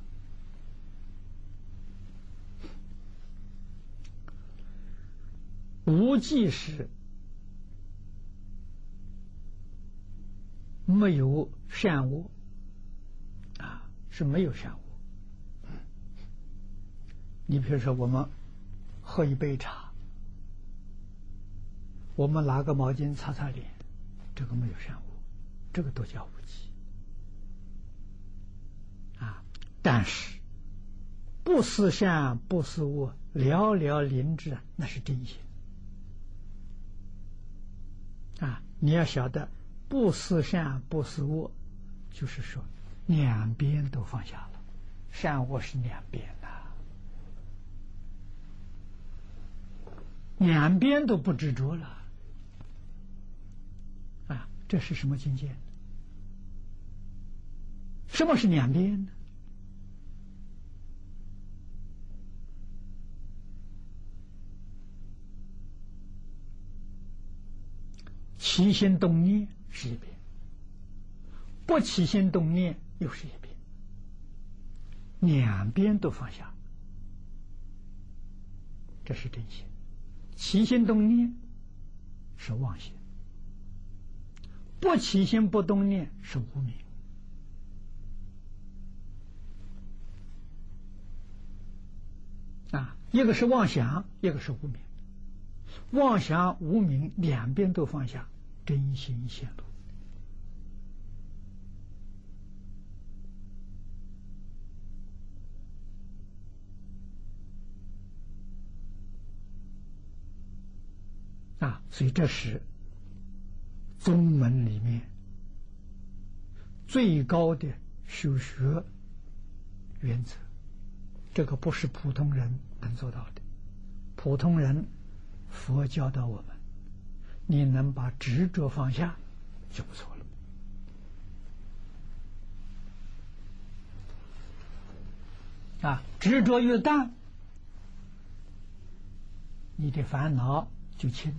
无记是。没有善恶啊，是没有善恶。你比如说，我们喝一杯茶，我们拿个毛巾擦擦脸，这个没有善恶，这个都叫无忌啊。但是不思善，不思恶，寥寥灵智，那是真心啊。你要晓得。不思善，不思恶，就是说两边都放下了，善恶是两边的，两边都不执着了，啊，这是什么境界？什么是两边呢？起心动念。是一边，不起心动念又是一边，两边都放下，这是真心；起心动念是妄心，不起心不动念是无明。啊，一个是妄想，一个是无明，妄想无明两边都放下。真心显露啊，所以这是宗门里面最高的修学原则。这个不是普通人能做到的，普通人佛教导我。你能把执着放下，就不错了。啊，执着越淡，你的烦恼就轻，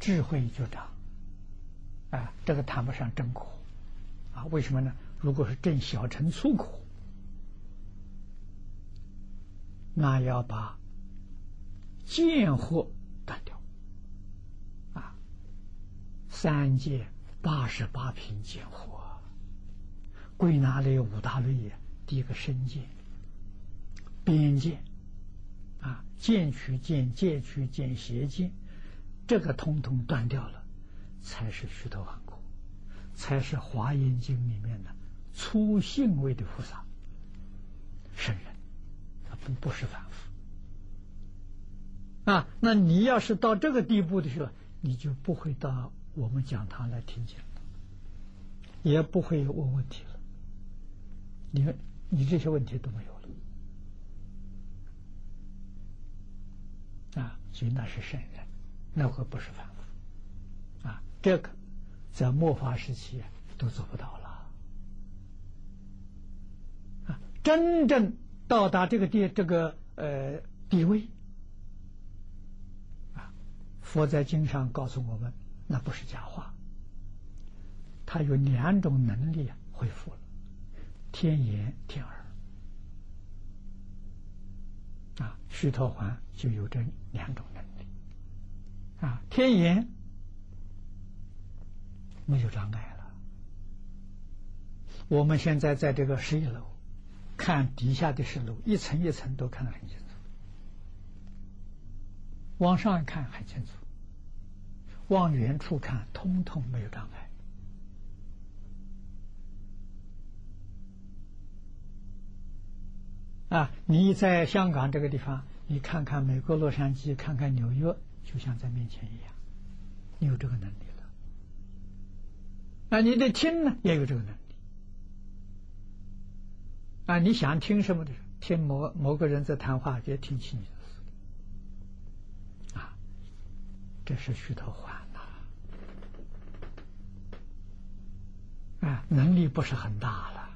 智慧就长。啊，这个谈不上真苦，啊，为什么呢？如果是正小乘粗苦，那要把见惑断掉。三界八十八品见惑，归纳类五大类呀。第一个身见、边见啊，见取见、戒取见、邪见，这个通通断掉了，才是虚头顽固，才是华严经里面的粗性位的菩萨圣人，他不不是凡夫啊。那你要是到这个地步的时候，你就不会到。我们讲堂来听讲，也不会问问题了。你看，你这些问题都没有了啊！所以那是圣人，那会不是凡夫啊！这个在末法时期都做不到了啊！真正到达这个地这个呃地位啊，佛在经上告诉我们。那不是假话，他有两种能力恢复了，天眼、天耳啊，须陀环就有这两种能力啊，天眼没有障碍了。我们现在在这个十一楼看底下的石楼，一层一层都看得很清楚，往上看很清楚。往远处看，通通没有障碍。啊，你在香港这个地方，你看看美国洛杉矶，看看纽约，就像在面前一样，你有这个能力了。啊，你的听呢，也有这个能力。啊，你想听什么的，听某某个人在谈话，就听清楚。啊，这是虚头话呐。啊，能力不是很大了。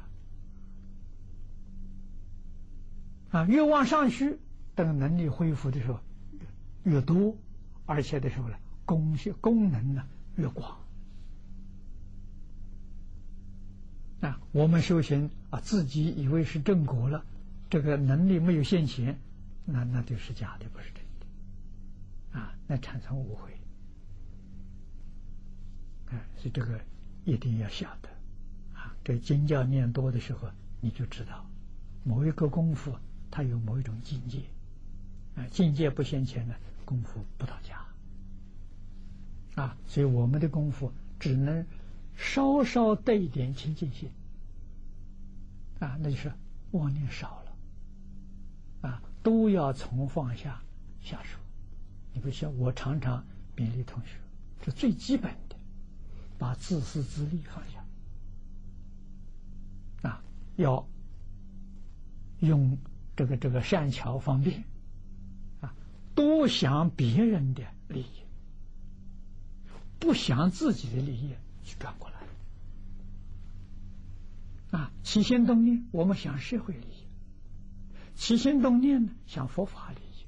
啊，越往上虚，等能力恢复的时候越越多，而且的时候呢，功效功能呢越广。啊，我们修行啊，自己以为是正果了，这个能力没有现前，那那就是假的，不是真的，啊，那产生误会，啊，所以这个一定要晓得，这经教念多的时候，你就知道，某一个功夫它有某一种境界，啊，境界不先前呢，功夫不到家，啊，所以我们的功夫只能。稍稍带一点清净心啊，那就是妄念少了啊，都要从放下下手。你不像我常常勉励同学，这最基本的，把自私自利放下，要用这个这个善巧方便啊，多想别人的利益，不想自己的利益。去转过来啊！起心动念，我们想社会利益；起心动念呢，想佛法利益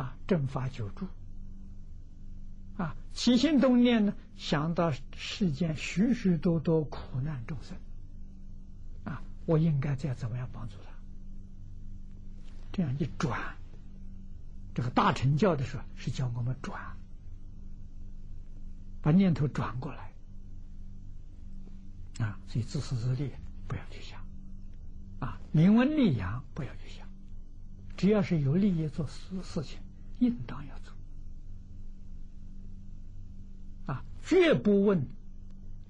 啊，正法久住啊！起心动念呢，想到世间许许多多苦难众生，我应该再怎么样帮助他？这样一转，这个大成教的时候是叫我们转，把念头转过来。啊，所以自私自利不要去想，啊，名闻利养不要去想，只要是有利益做事事情，应当要做，啊，绝不问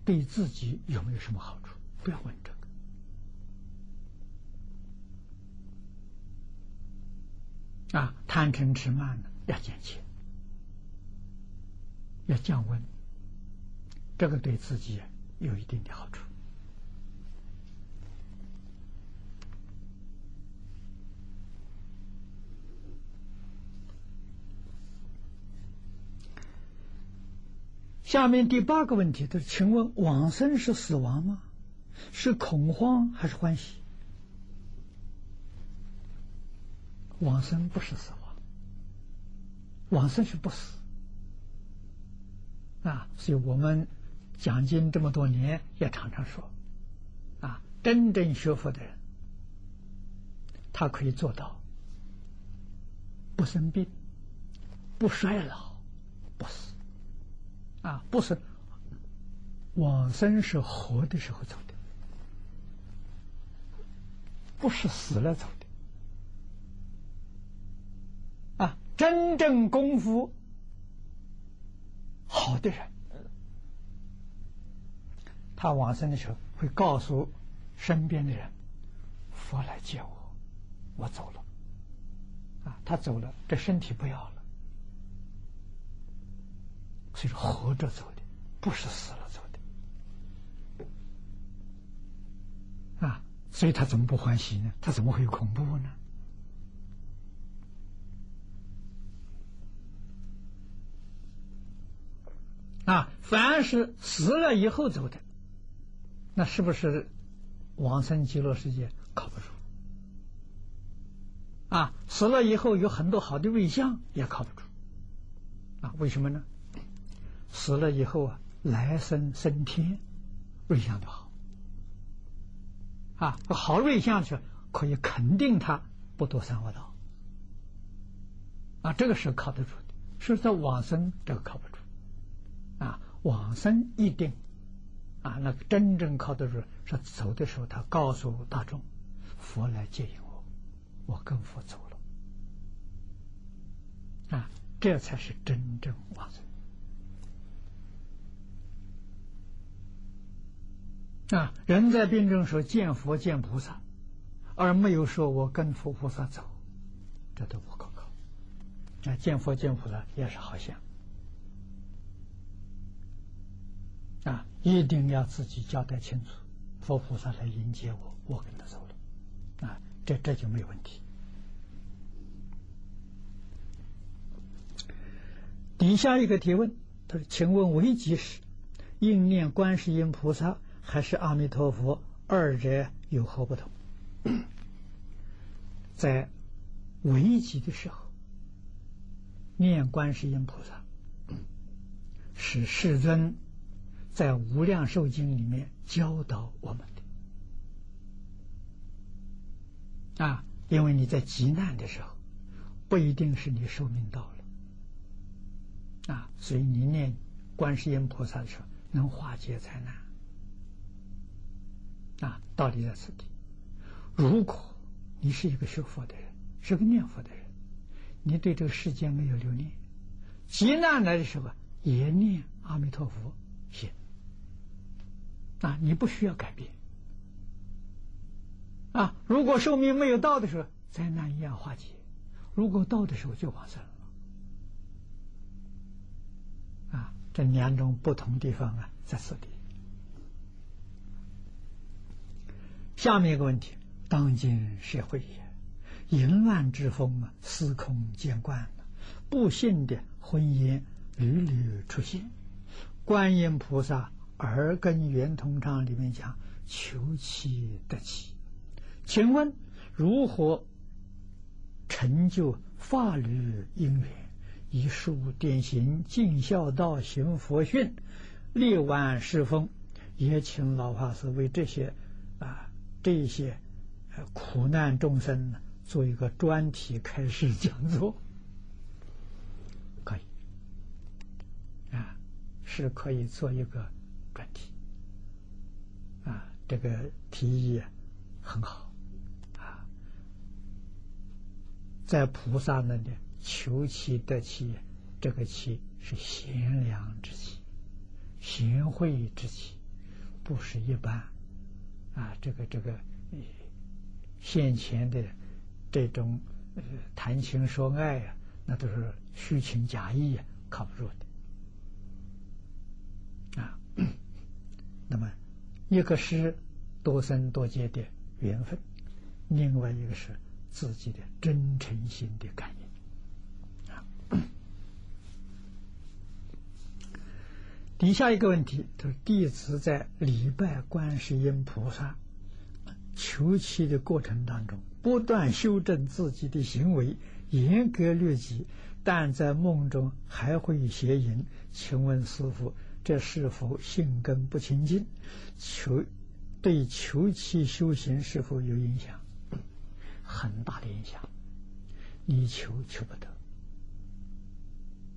对自己有没有什么好处，不要问这啊，贪嗔痴慢呢要减轻，要降温，这个对自己。有一定的好处。下面第八个问题，就是请问往生是死亡吗？是恐慌还是欢喜？往生不是死亡，往生是不死啊，所以我们。讲经这么多年，也常常说，啊，真正学佛的人，他可以做到不生病、不衰老、不死，啊，不是往生是活的时候走的，不是死了走的，啊，真正功夫好的人。他往生的时候会告诉身边的人：“佛来接我，我走了。”啊，他走了，这身体不要了，所以说活着走的，不是死了走的。啊，所以他怎么不欢喜呢？他怎么会有恐怖呢？啊，凡是死了以后走的。那是不是往生极乐世界靠不住？啊，死了以后有很多好的瑞相也靠不住。啊，为什么呢？死了以后啊，来生升天，瑞相就好。啊，好瑞相去可以肯定他不堕三恶道。啊，这个是靠得住的。是在往生这个靠不住。啊，往生一定啊，那个真正靠的是是走的时候，他告诉大众，佛来接引我，我跟佛走了啊，这才是真正往生啊。人在病中时候见佛见菩萨，而没有说我跟佛菩萨走，这都不可靠。那见佛见菩萨也是好像。啊，一定要自己交代清楚，佛菩萨来迎接我，我跟他走了，啊，这这就没问题。底下一个提问，他说：“请问危急时，应念观世音菩萨还是阿弥陀佛？二者有何不同？”在危急的时候，念观世音菩萨，是世尊。在《无量寿经》里面教导我们的啊，因为你在极难的时候，不一定是你寿命到了啊，所以你念观世音菩萨的时候，能化解灾难啊。道理在此地。如果你是一个学佛的人，是个念佛的人，你对这个世界没有留恋，极难来的时候也念阿弥陀佛行。啊，你不需要改变啊！如果寿命没有到的时候，灾难一样化解；如果到的时候，就完生了。啊，这两种不同地方啊，在此地。下面一个问题：当今社会也，淫乱之风啊，司空见惯了，不幸的婚姻屡屡出现。观音菩萨。耳根圆通章里面讲求其得其，请问如何成就法律因缘？以书典型尽孝道行佛训，力挽世风。也请老法师为这些啊这些苦难众生做一个专题开示讲座，可以啊，是可以做一个。专题。啊，这个提议很好。啊，在菩萨那里求其得其，这个其是贤良之气，贤惠之气，不是一般。啊。这个这个现前的这种呃谈情说爱呀，那都是虚情假意啊，靠不住的啊。那么，一个是多生多劫的缘分，另外一个是自己的真诚心的感应。啊，底下一个问题，就是弟子在礼拜观世音菩萨、求其的过程当中，不断修正自己的行为，严格律己，但在梦中还会邪淫。请问师傅？这是否性根不清净？求对求其修行是否有影响？很大的影响。你求求不得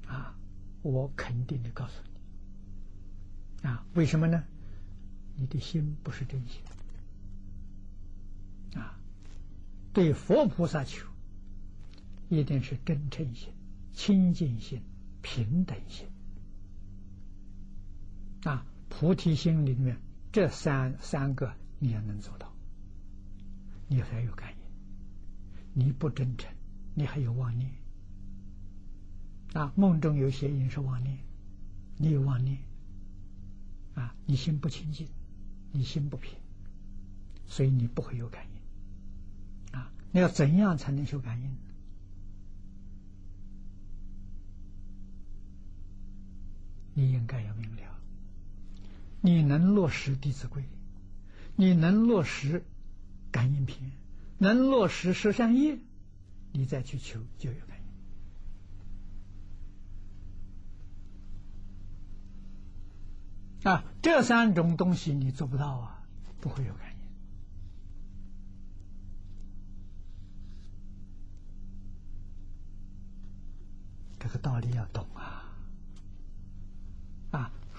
啊！我肯定的告诉你啊！为什么呢？你的心不是真心啊！对佛菩萨求，一定是真诚心、清净心、平等心。啊，菩提心里面这三三个你也能做到，你还有感应，你不真诚，你还有妄念。啊，梦中有邪淫是妄念，你有妄念，啊，你心不清净，你心不平，所以你不会有感应。啊，那要怎样才能修感应？你应该要明了。你能落实《弟子规》，你能落实《感应篇》，能落实十善业，你再去求就有感应啊！这三种东西你做不到啊，不会有感应。这个道理要懂！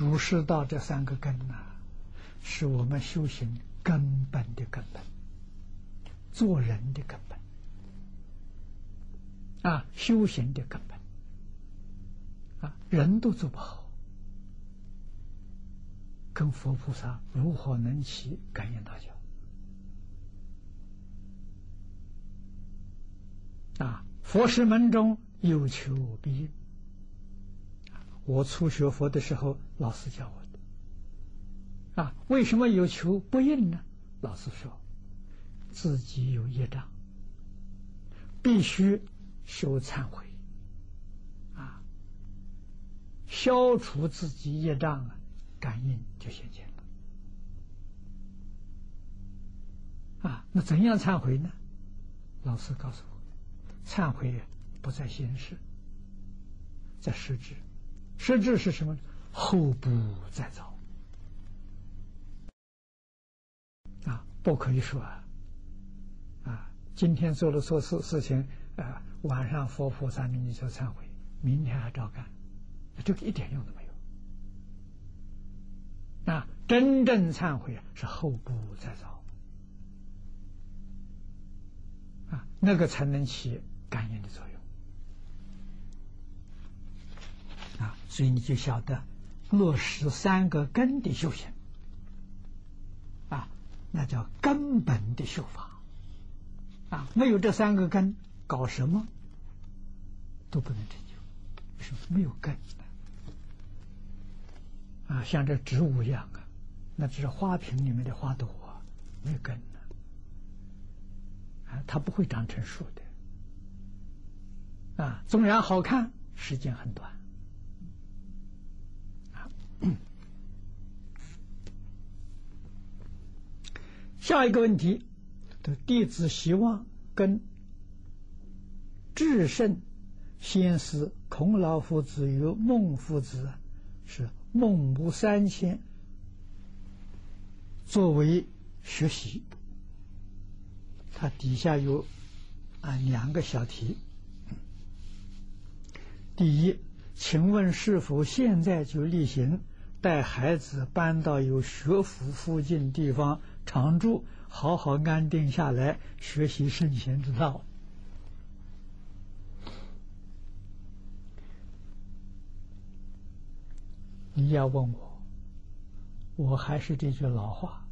啊！儒释道这三个根呐，是我们修行根本的根本，做人的根本，啊，修行的根本，啊，人都做不好，跟佛菩萨如何能起感应道交？啊，佛师门中有求必应。我初学佛的时候，老师教我的。啊，为什么有求不应呢？老师说，自己有业障，必须修忏悔，啊，消除自己业障啊，感应就现前了。啊，那怎样忏悔呢？老师告诉我。忏悔不在心事，在实质。实质是什么呢？后不再造啊！不可以说啊！啊，今天做了错事事情啊，晚上佛菩萨面前做忏悔，明天还照干，这个一点用都没有。啊，真正忏悔啊是后不再造啊，那个才能起。感应的作用啊，所以你就晓得落实三个根的修行啊，那叫根本的修法啊。没有这三个根，搞什么都不能成就，是没有根啊。像这植物一样啊，那只是花瓶里面的花朵，没有根呢啊，它不会长成树的。啊，纵然好看，时间很短。下一个问题，的弟子希望跟至圣先师孔老夫子与孟夫子是孟母三迁作为学习。他底下有啊两个小题。第一，请问是否现在就例行带孩子搬到有学府附近地方常住，好好安定下来学习圣贤之道？你要问我，我还是这句老话：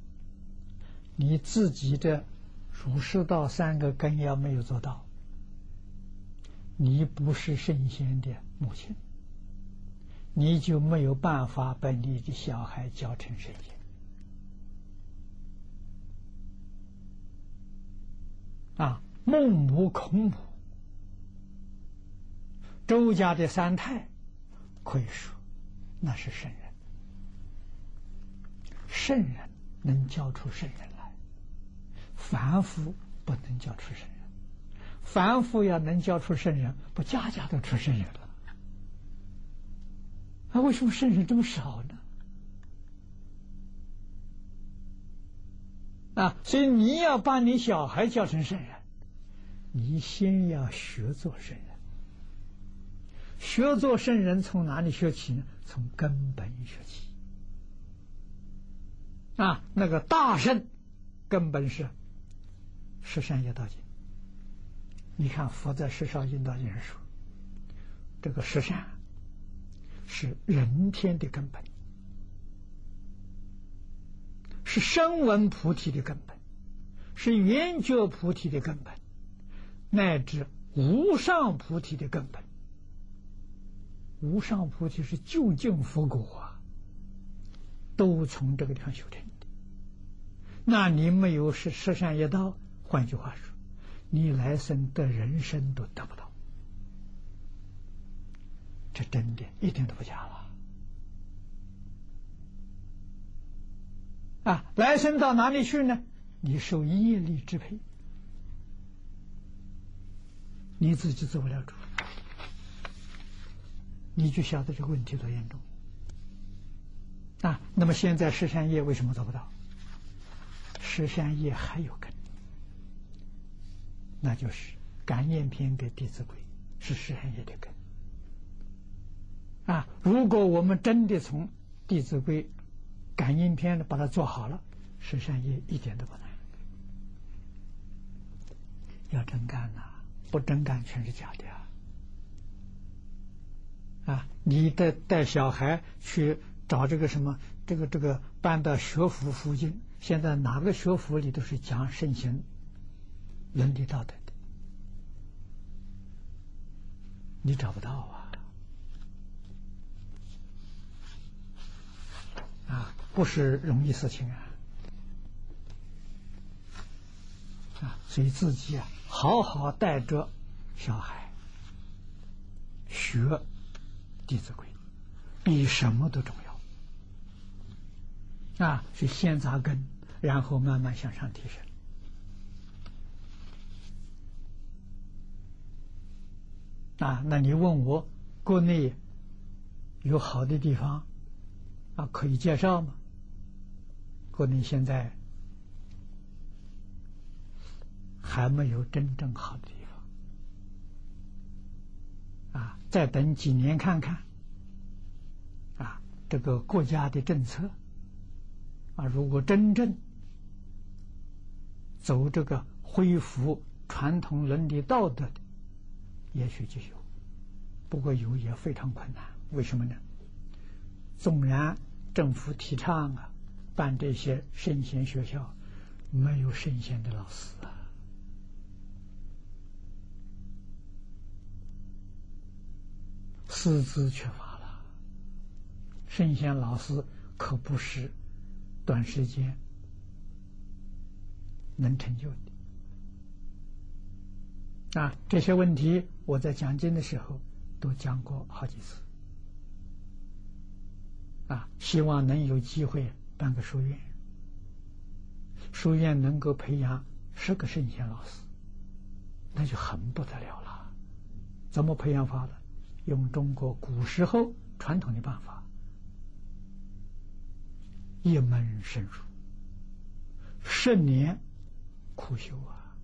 你自己的儒释道三个根要没有做到。你不是圣贤的母亲，你就没有办法把你的小孩教成圣贤。啊，孟母、孔母、周家的三太，可以说那是圣人。圣人能教出圣人来，凡夫不能教出圣人。凡夫要能教出圣人，不家家都出圣人了。那为什么圣人这么少呢？啊，所以你要把你小孩教成圣人，你先要学做圣人。学做圣人从哪里学起呢？从根本学起。啊，那个大圣根本是十善业道经。你看，佛在世上引导人说：“这个十善是人天的根本，是声闻菩提的根本，是圆觉菩提的根本，乃至无上菩提的根本。无上菩提是究竟佛果啊，都从这个地方修成的。那你没有是十善业道，换句话说。”你来生的人生都得不到，这真的一点都不假了。啊，来生到哪里去呢？你受业力支配，你自己做不了主，你就晓得这个问题多严重。啊，那么现在十善业为什么做不到？十善业还有根。那就是《感应篇》跟《弟子规》是十善业的根啊！如果我们真的从《弟子规》《感应篇》把它做好了，十善业一点都不难。要真干呐，不真干全是假的啊！啊，你带带小孩去找这个什么这个这个搬到学府附近，现在哪个学府里都是讲圣贤伦理道德的，你找不到啊！啊，不是容易事情啊！啊，所以自己啊，好好带着小孩学《弟子规》，比什么都重要啊！是先扎根，然后慢慢向上提升啊！那你问我国内有好的地方啊，可以介绍吗？国内现在。还没有真正好的地方啊！再等几年看看啊，这个国家的政策啊，如果真正走这个恢复传统伦理道德的，也许就有。不过有也非常困难，为什么呢？纵然政府提倡啊，办这些圣贤学校，没有圣贤的老师啊。师资缺乏了，圣贤老师可不是短时间能成就的啊！这些问题我在讲经的时候都讲过好几次啊！希望能有机会办个书院，书院能够培养十个圣贤老师，那就很不得了了。怎么培养法的？用中国古时候传统的办法，一门深入，十年苦修啊！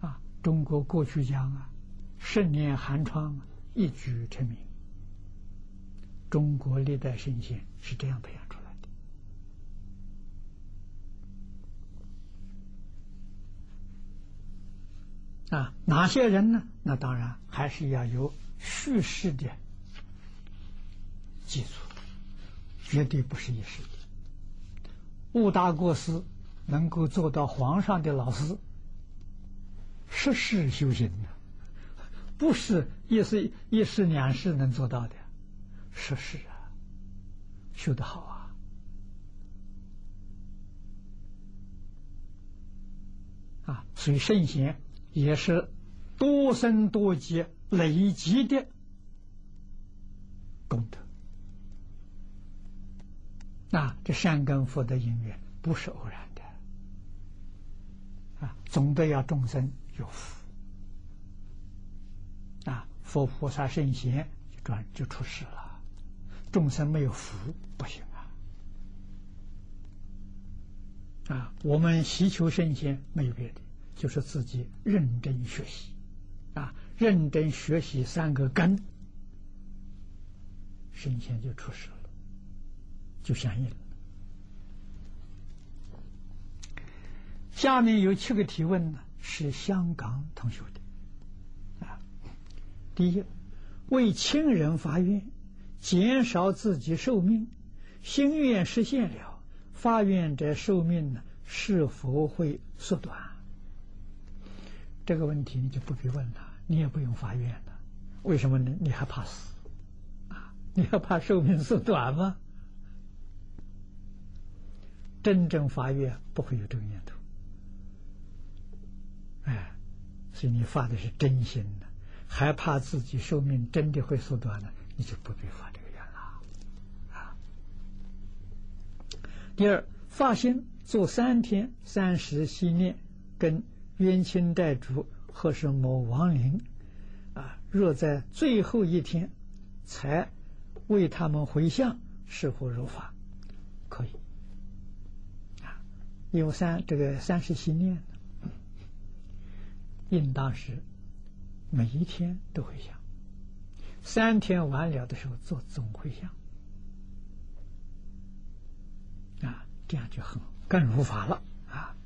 啊，中国过去讲啊，十年寒窗一举成名。中国历代圣贤是这样培养出来的啊！哪些人呢？那当然还是要有叙事的基础，绝对不是一时的。悟达国师能够做到皇上的老师，实事修行的，不是一时一时两世能做到的，实事啊，修得好啊！啊，所以圣贤也是。多生多劫累积的功德，那这善根福德因缘不是偶然的啊，总得要众生有福啊，佛菩萨圣贤就转就出世了，众生没有福不行啊啊！我们祈求圣贤没有别的，就是自己认真学习。啊，认真学习三个根，神仙就出世了，就相应了。下面有七个提问呢，是香港同学的。啊，第一，为亲人发愿，减少自己寿命，心愿实现了，发愿者寿命呢，是否会缩短？这个问题你就不必问了。你也不用发愿了，为什么呢？你还怕死啊？你还怕寿命缩短吗？真正发愿不会有这个念头，哎，所以你发的是真心的，还怕自己寿命真的会缩短呢？你就不必发这个愿了啊。第二，发心做三天三时息念，跟冤亲债主。或是某亡灵啊，若在最后一天才为他们回向，是否如法？可以啊，有三这个三十心念，应当是每一天都会想，三天完了的时候做总回向啊，这样就很更如法了啊。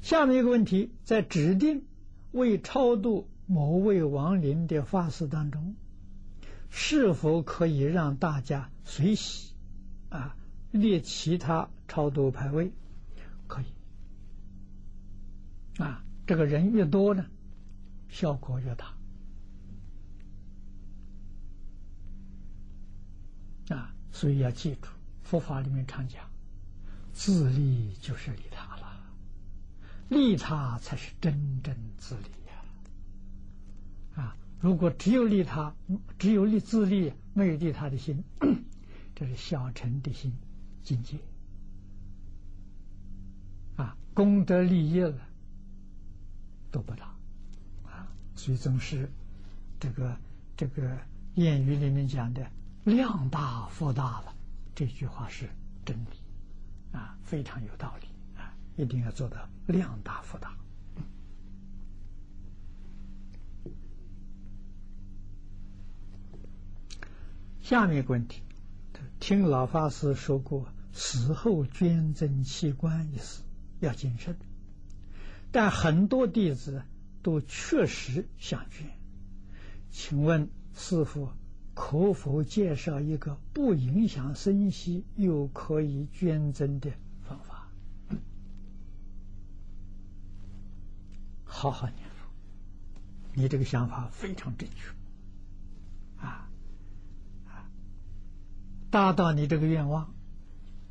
下面一个问题，在指定为超度某位亡灵的法事当中，是否可以让大家随喜啊？列其他超度牌位，可以啊。这个人越多呢，效果越大啊。所以要记住，佛法里面常讲，自利就是利他了，利他才是真正自利呀！啊，如果只有利他，只有利自利，没有利他的心，这是小乘的心。境界啊，功德利益了都不大啊，所以总是这个这个谚语里面讲的“量大福大”了，这句话是真理啊，非常有道理啊，一定要做到量大福大。下面一个问题。听老法师说过，死后捐赠器官一事要谨慎，但很多弟子都确实想捐。请问师傅可否介绍一个不影响生息又可以捐赠的方法？好好念佛，你这个想法非常正确。啊啊达到你这个愿望，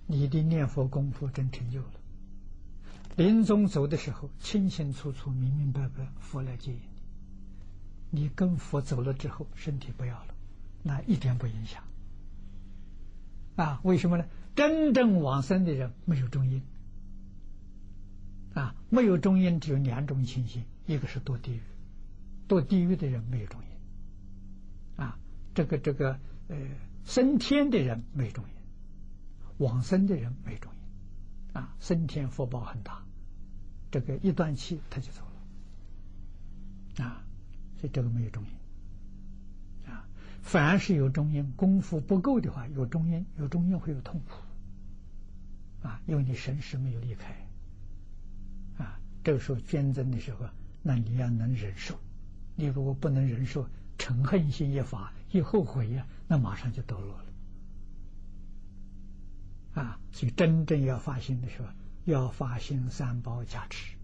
你的念佛功夫真成就了。临终走的时候，清清楚楚、明明白白，佛来接引你。你跟佛走了之后，身体不要了，那一点不影响。啊，为什么呢？真正往生的人没有中阴。啊，没有中阴，只有两种情形：一个是堕地狱，堕地狱的人没有中阴。啊，这个这个呃。升天的人没中阴，往生的人没中阴，啊，升天福报很大，这个一断气他就走了，啊，所以这个没有中阴，凡是有中阴，功夫不够的话，有中阴，有中阴会有痛苦，啊，因为你神识没有离开，啊，这个时候捐赠的时候，那你要能忍受，你如果不能忍受。嗔恨心一发，一后悔呀，那马上就堕落了。啊，所以真正要发心的时候，要发心三宝加持，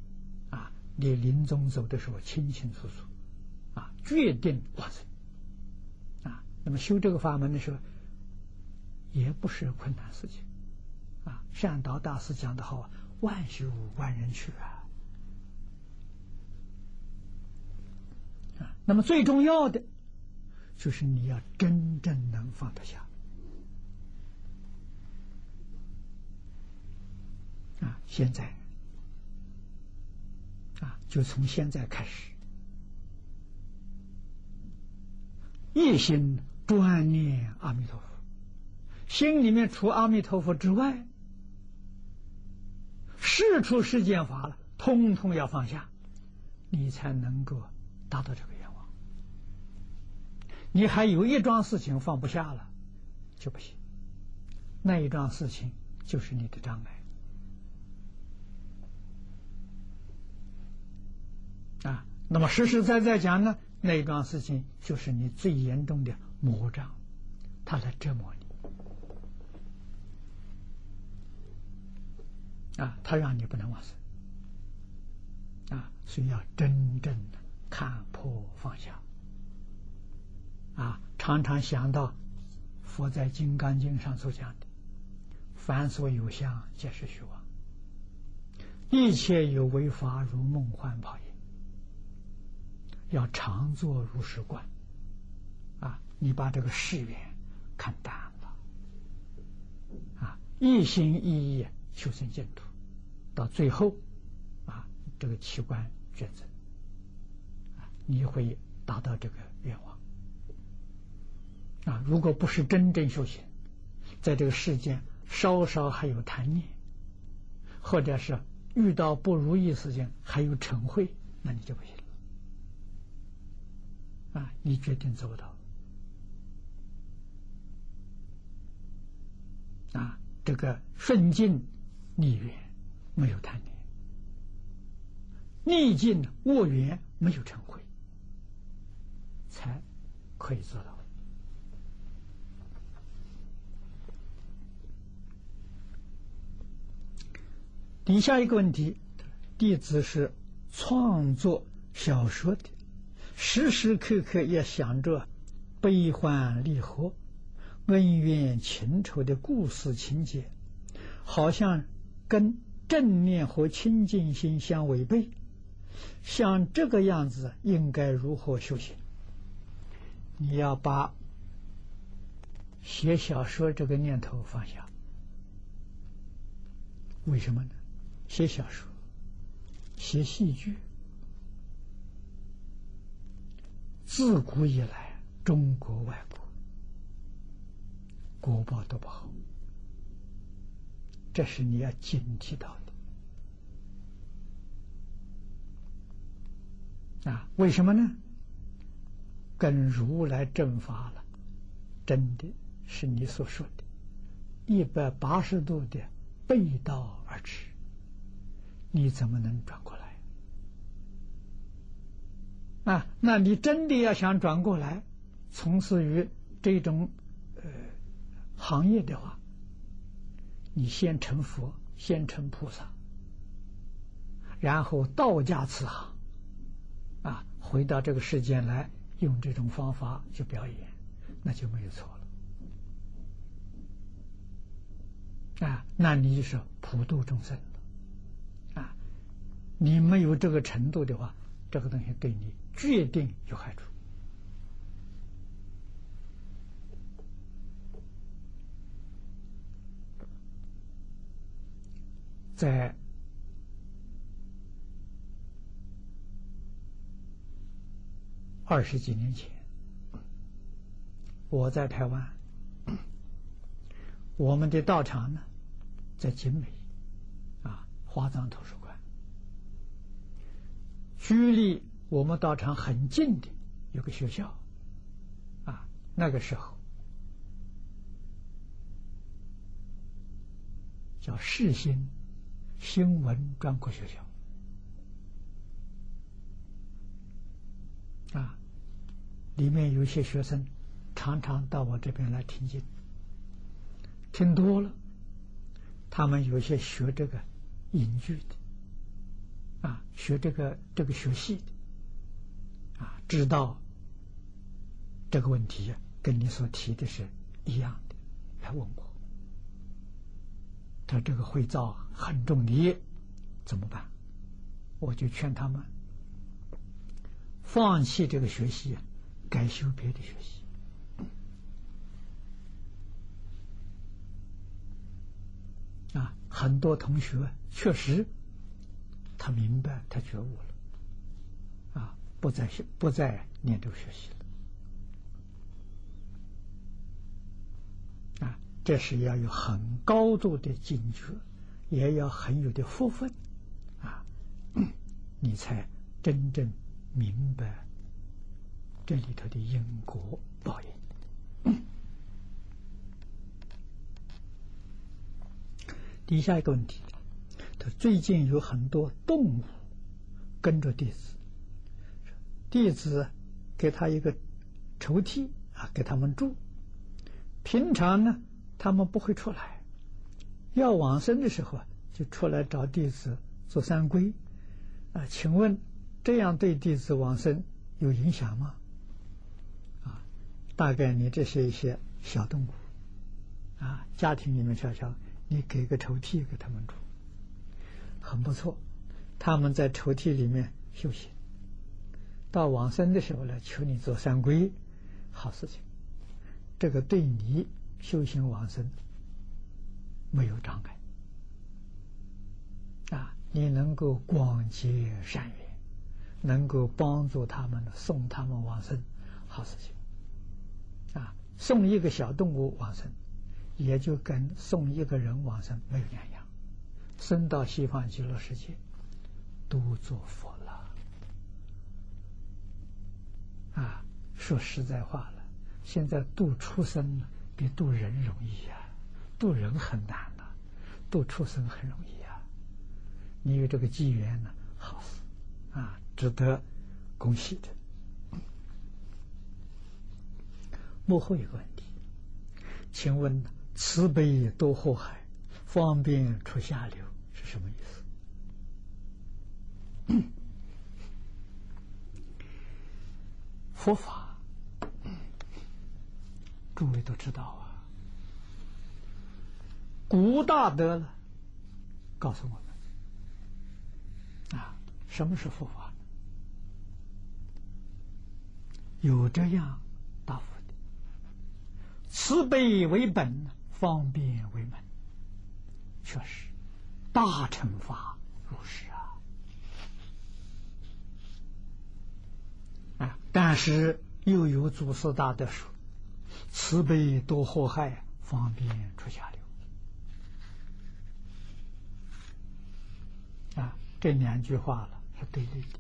啊，你临终走的时候清清楚楚，啊，决定往生。那么修这个法门的时候，也不是困难事情。啊，善导大师讲的好啊，万修万人去啊。那么最重要的，就是你要真正能放得下啊！现在啊，就从现在开始，一心专念阿弥陀佛，心里面除阿弥陀佛之外，事出世间法了，通通要放下，你才能够达到这个愿望。你还有一桩事情放不下了，就不行。那一桩事情就是你的障碍啊。那么实实在在讲呢，那一桩事情就是你最严重的魔障，他来折磨你啊，他让你不能往生啊，所以要真正的看破放下。啊，常常想到佛在《金刚经》上所讲的：“凡所有相，皆是虚妄；一切有为法，如梦幻泡影。”要常作如是观。你把这个誓愿看淡了，啊，一心一意求生净土，到最后，啊，这个器官抉择，你会达到这个愿望。啊，如果不是真正修行，在这个世间稍稍还有贪念，或者是遇到不如意事情还有嗔恚，那你就不行了。啊，你决定做不到。啊，这个顺境逆缘没有贪念，逆境恶缘没有成灰，才可以做到。底下一个问题，弟子是创作小说的，时时刻刻也想着悲欢离合。恩怨情仇的故事情节，好像跟正念和清净心相违背。像这个样子，应该如何修行？你要把写小说这个念头放下。为什么呢？写小说、写戏剧，自古以来，中国、外国，国报都不好，这是你要警惕到的啊！为什么呢？跟如来正法了，真的是你所说的，一百八十度的背道而驰。你怎么能转过来？啊，那你真的要想转过来，从事于这种呃行业的话，你先成佛，先成菩萨，然后道家此行，啊，回到这个世间来，用这种方法去表演，那就没有错了。啊，那你就是普度众生啊。你没有这个程度的话，这个东西对你决定有害处。在二十几年前，我在台湾，我们的道场呢，在景美啊，华藏图书馆。距离我们道场很近的有个学校，啊，那个时候叫世新新闻专科学校，啊，里面有些学生常常到我这边来听经，听多了，他们有些学这个隐句的。啊，学这个这个学戏的，啊，知道这个问题跟你所提的是一样的，来问我，他这个会造很重的业，怎么办？我就劝他们放弃这个学习，改修别的学习。啊，很多同学确实。他明白，他觉悟了，啊，不再学，不再念咒学习了，这是要有很高度的警觉，也要很有的福分，啊，你才真正明白这里头的因果报应。底下一个问题。他最近有很多动物跟着弟子，弟子给他一个抽屉啊，给他们住。平常呢，他们不会出来，要往生的时候啊，就出来找弟子做三归啊。请问这样对弟子往生有影响吗？啊，大概你这些一些小动物啊，家庭里面小小，你给个抽屉给他们住。很不错，他们在抽屉里面修行，到往生的时候呢，求你做三皈，好事情。这个对你修行往生没有障碍啊！你能够广结善缘，能够帮助他们送他们往生，好事情啊！送一个小动物往生，也就跟送一个人往生没有两样。生到西方极乐世界，都做佛了。啊，说实在话了，现在度畜生了比渡人容易呀，渡人很难呐，渡畜生很容易呀。你有这个机缘呢，好啊，值得恭喜的。幕后一个问题，请问慈悲多祸害？方便出下流是什么意思？佛法，诸位都知道啊。古大德呢，告诉我们啊，什么是佛法？有这样答复的：慈悲为本，方便为门。确实，大乘法如是啊。啊，但是又有祖师大德说：“慈悲多祸害，方便出下流。”啊，这两句话了是对立的。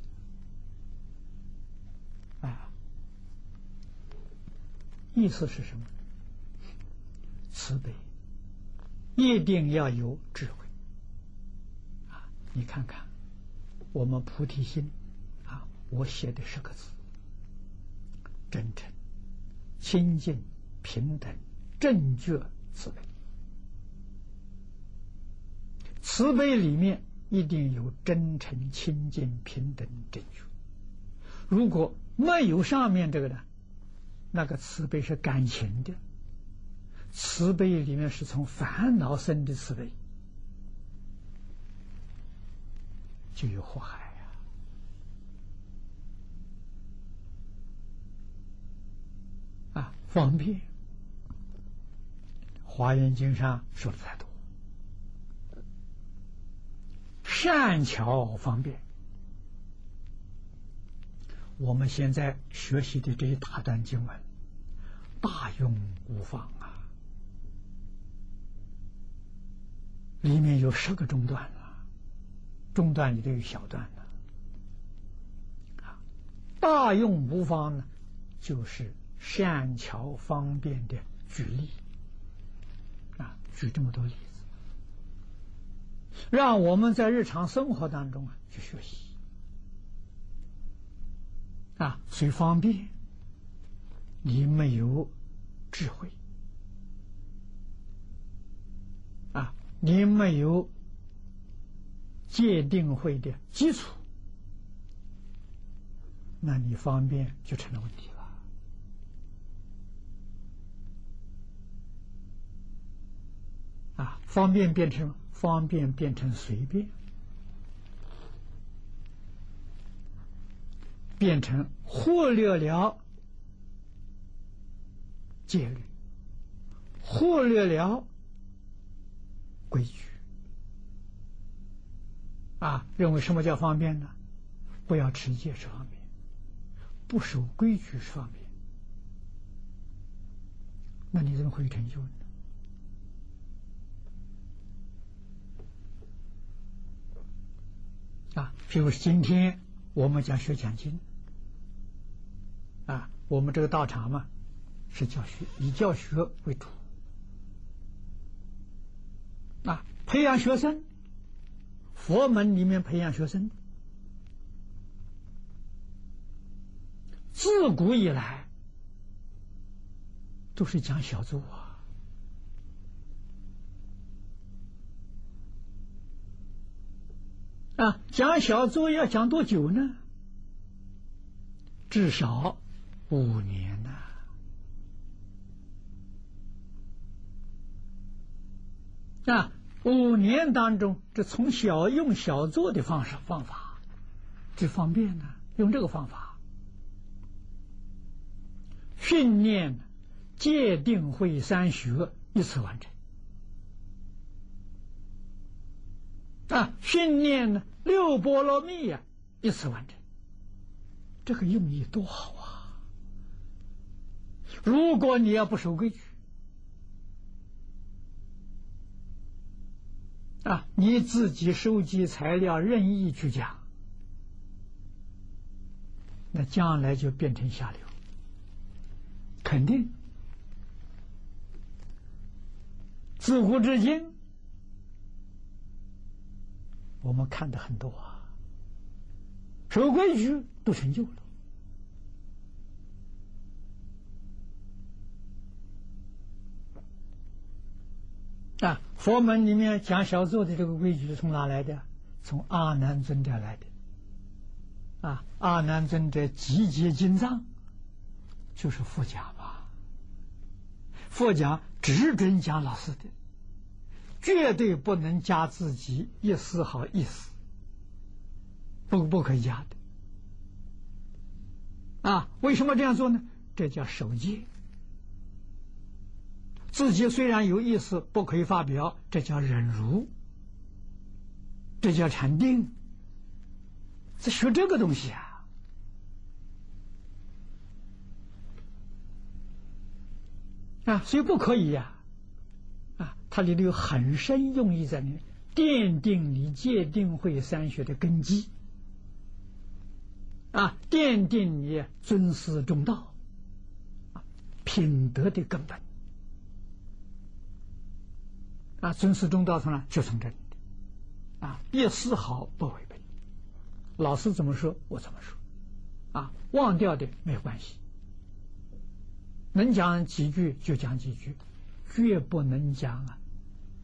啊。意思是什么？慈悲一定要有智慧啊！你看看，我们菩提心啊，我写的十个字：真诚、清净、平等、正觉、慈悲。慈悲里面一定有真诚、清净、平等、正觉。如果没有上面这个呢？那个慈悲是感情的，慈悲里面是从烦恼生的慈悲，就有祸害呀！啊，方便，《华严经》上说的太多，善巧方便。我们现在学习的这一大段经文，大用无方啊！里面有十个中段啊，中段里都有小段的啊。大用无方呢，就是善巧方便的举例。啊，举这么多例子，让我们在日常生活当中啊去学习。啊，虽方便，你没有智慧，啊，你没有界定会的基础，那你方便就成了问题。方便变成方便变成随便。变成忽略了戒律，忽略了规矩啊！认为什么叫方便呢？不要持戒是方便，不守规矩是方便。那你怎么会成就呢？啊，譬如今天我们讲学讲经。啊，我们这个道场嘛，是教学，以教学为主，啊，培养学生，佛门里面培养学生，自古以来都是讲小作啊，啊，讲小作要讲多久呢？至少。五年呐！啊，五年当中，这从小用小做的方式方法，这方便呢。用这个方法训练戒定慧三学一次完成啊，训练呢六波罗蜜呀一次完成，这个用意多好啊！如果你要不守规矩啊，你自己收集材料任意去讲，那将来就变成下流，肯定。自古至今，我们看的很多啊，守规矩都成就了。啊，佛门里面讲小坐的这个规矩是从哪来的？从阿难尊者来的。啊，阿难尊者集结经藏，就是佛讲嘛。佛讲只准讲老师的，绝对不能加自己一丝毫意思，不不可以加的。啊，为什么这样做呢？这叫守戒。自己虽然有意思，不可以发表，这叫忍辱，这叫禅定。在学这个东西啊，啊，所以不可以呀，它里头有很深用意在里面，奠定你戒定慧三学的根基，啊，奠定你尊师重道，啊，品德的根本。啊，尊师重道从哪？就从这里，啊，一丝毫不违背。老师怎么说，我怎么说，啊，忘掉的没有关系。能讲几句就讲几句，绝不能讲啊。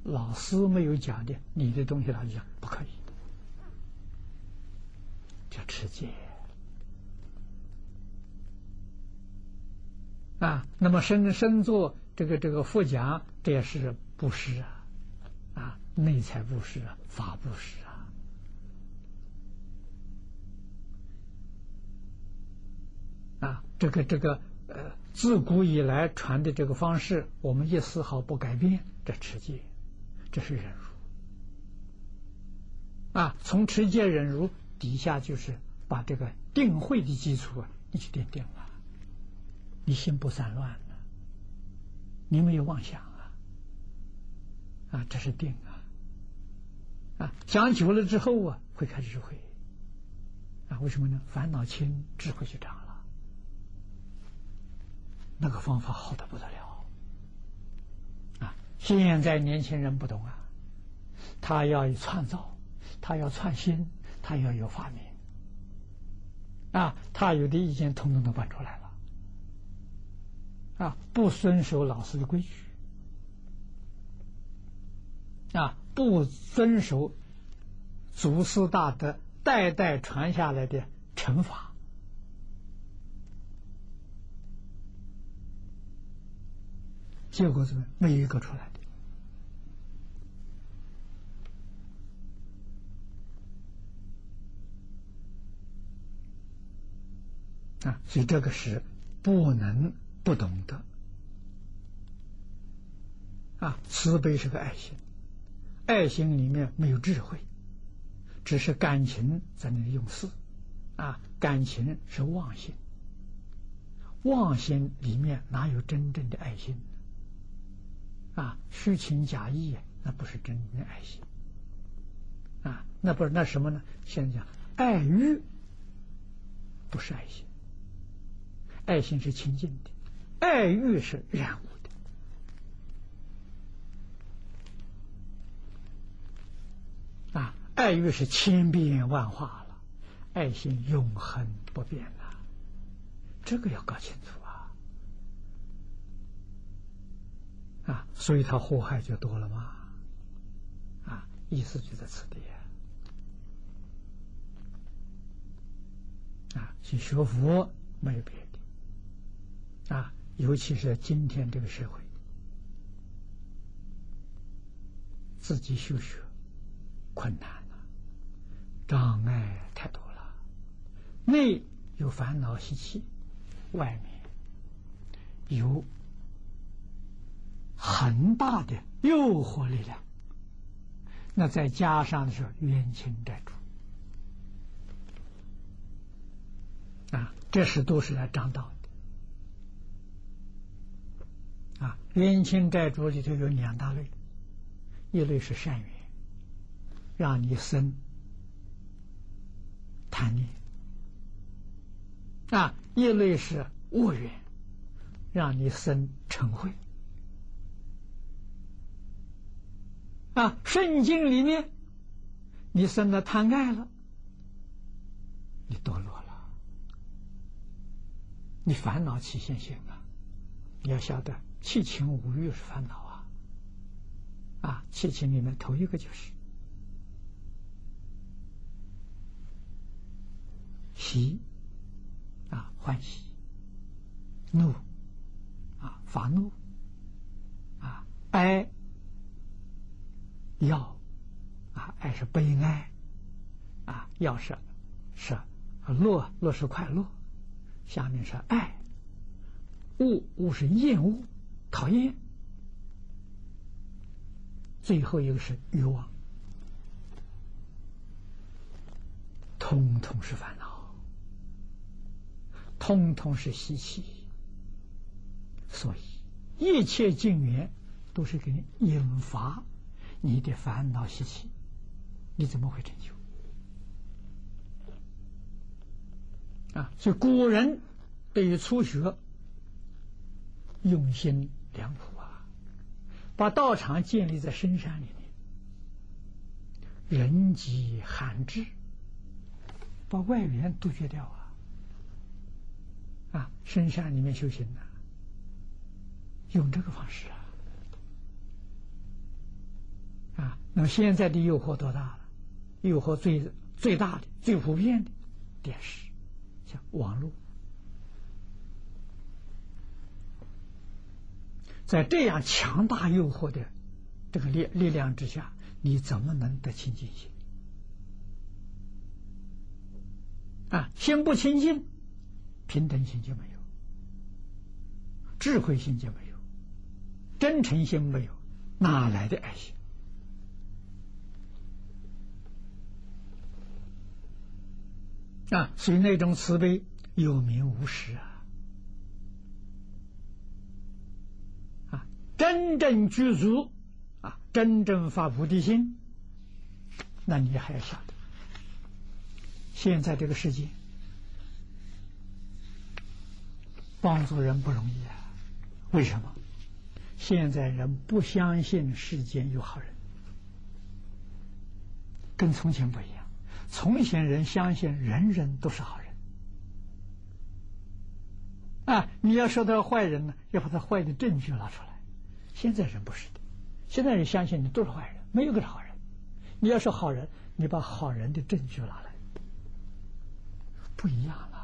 老师没有讲的，你的东西他就讲不可以，叫持戒。啊，那么身身做这个这个佛讲，这也是布施啊。啊，内财布施啊，法布施啊，啊，这个这个呃，自古以来传的这个方式，我们一丝毫不改变，这持戒，这是忍辱。啊，从持戒忍辱底下，就是把这个定慧的基础啊，你去奠定了，你心不散乱了，你没有妄想。啊，这是定啊！啊，讲久了之后啊，会开智慧。啊，为什么呢？烦恼轻，智慧就长了。那个方法好的不得了。现在年轻人不懂啊，他要创造，他要创新，他要有发明。啊，他有的意见统统都搬出来了。啊，不遵守老师的规矩。啊，不遵守祖师大德代代传下来的惩罚，结果怎么没有一个出来的啊？所以这个是不能不懂得啊，慈悲是个爱心。爱心里面没有智慧，只是感情在那里用事，啊，感情是妄心，妄心里面哪有真正的爱心？啊，虚情假意，那不是真正的爱心，啊，那不是那什么呢？现在讲爱欲，不是爱心，爱心是清净的，爱欲是染污的。爱欲是千变万化了，爱心永恒不变了，这个要搞清楚啊！所以他祸害就多了嘛！啊，意思就在此地啊，去学佛没有别的啊，尤其是今天这个社会，自己修学困难了。障碍太多了，内有烦恼习气，外面有很大的诱惑力量，那再加上是冤亲债主啊，这是都是来张道的啊。冤亲债主里头有两大类，一类是善缘，让你生。贪念啊，一类是恶缘，让你生嗔恚啊。圣经里面，你生了贪爱了，你堕落了，你烦恼起现行啊。你要晓得，七情五欲是烦恼啊啊，七情里面头一个就是喜啊，欢喜；怒啊，发怒；啊，哀要啊，爱是悲哀啊，要是是乐，乐是快乐。下面是爱，恶恶是厌恶、讨厌。最后一个是欲望，通通是烦恼，通通是习气，所以一切境缘都是给引发你的烦恼习气，你怎么会成就？啊，所以古人对于初学用心良苦啊。把道场建立在深山里面，人迹罕至，把外援杜绝掉啊！啊，深山里面修行呢，用这个方式啊！啊，那么现在的诱惑多大了？诱惑最最大的、最普遍的电视，像网络。在这样强大诱惑的这个力力量之下，你怎么能得清净心？啊，心不清净，平等心就没有，智慧心就没有，真诚心没有，哪来的爱心？啊，所以那种慈悲有名无实啊。啊真正具足啊，真正发菩提心，那你还要晓得，现在这个世界帮助人不容易啊。为什么？现在人不相信世间有好人，跟从前不一样。从前人相信人人都是好人啊，你要说他坏人呢，要把他坏的证据拿出来。现在人不是的，现在人相信你都是坏人，没有个是好人。你要是好人，你把好人的证据拿来，不一样了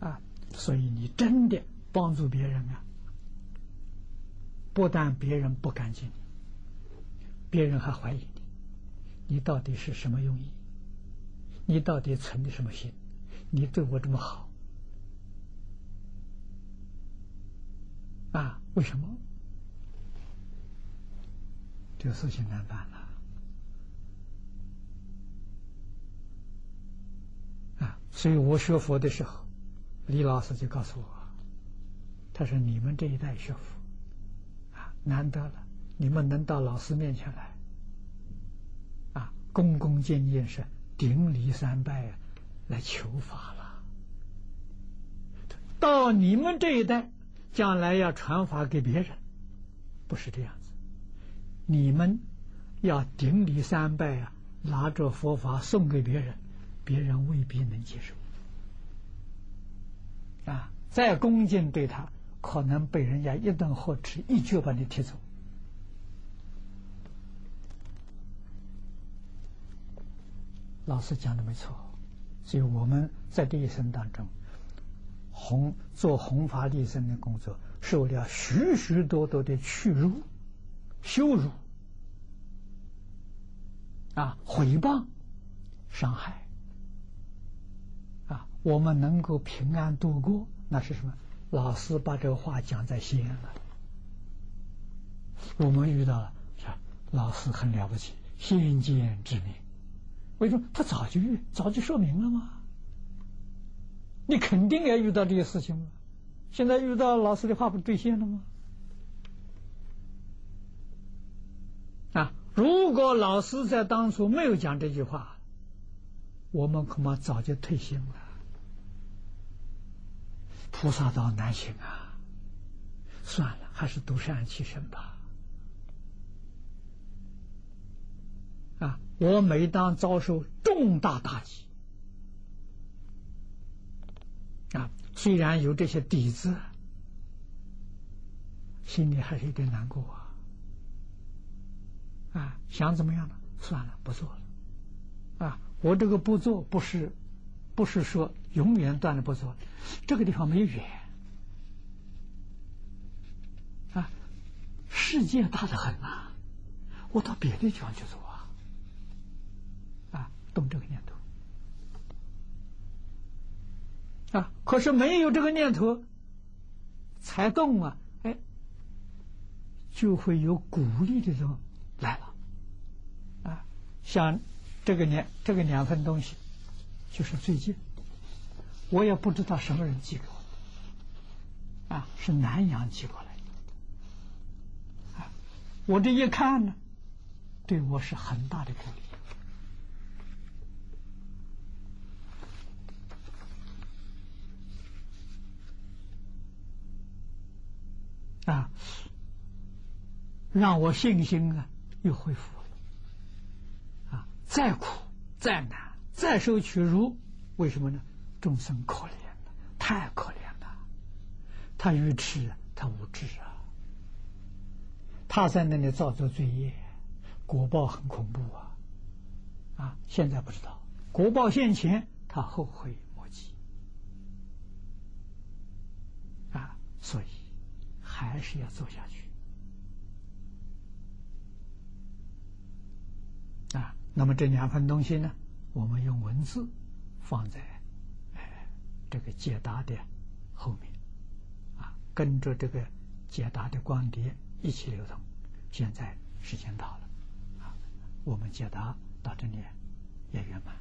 啊！所以你真的帮助别人啊，不但别人不感激你，别人还怀疑你，你到底是什么用意？你到底存的什么心？你对我这么好啊？为什么？这个事情难办了啊！所以我学佛的时候，李老师就告诉我，他说：“你们这一代学佛啊，难得了，你们能到老师面前来啊，恭恭敬敬是顶礼三拜啊来求法了。到你们这一代，将来要传法给别人，不是这样子。”你们要顶礼三拜啊，拿着佛法送给别人，别人未必能接受啊！再恭敬对他，可能被人家一顿呵斥，一脚把你踢走。老师讲的没错，所以我们在这一生当中，弘做弘法利生的工作，受了许许多多的屈辱。羞辱啊，毁谤、伤害啊，我们能够平安度过，那是什么？老师把这个话讲在心了。我们遇到了，是？老师很了不起，先见之明。为什么？他早就早就说明了吗？你肯定要遇到这些事情吗？现在遇到老师的话不兑现了吗？啊！如果老师在当初没有讲这句话，我们恐怕早就退心了。菩萨道难行啊！算了，还是独善其身吧。啊！我每当遭受重大打击，啊，虽然有这些底子，心里还是有点难过啊。啊，想怎么样呢？算了，不做了。啊，我这个不做不是，不是说永远断了不做，这个地方没远。啊，世界大的很啊，我到别的地方去做。动这个念头。啊，可是没有这个念头，才动啊，哎，就会有鼓励的时候来了啊。像这个两这个两份东西，就是最近，我也不知道什么人寄给我，啊，是南阳寄过来的，啊，我这一看呢，对我是很大的鼓励，啊，让我信心啊又恢复了。啊。再苦再难再受屈辱，为什么呢？众生可怜了，太可怜了。他愚痴，他无知啊。他在那里造作罪业，果报很恐怖啊！啊，现在不知道，果报现前，他后悔莫及啊。所以还是要做下去啊。那么这两份东西呢，我们用文字放在哎这个解答的后面啊，跟着这个解答的光碟一起流通。现在时间到了啊，我们解答到这里也圆满。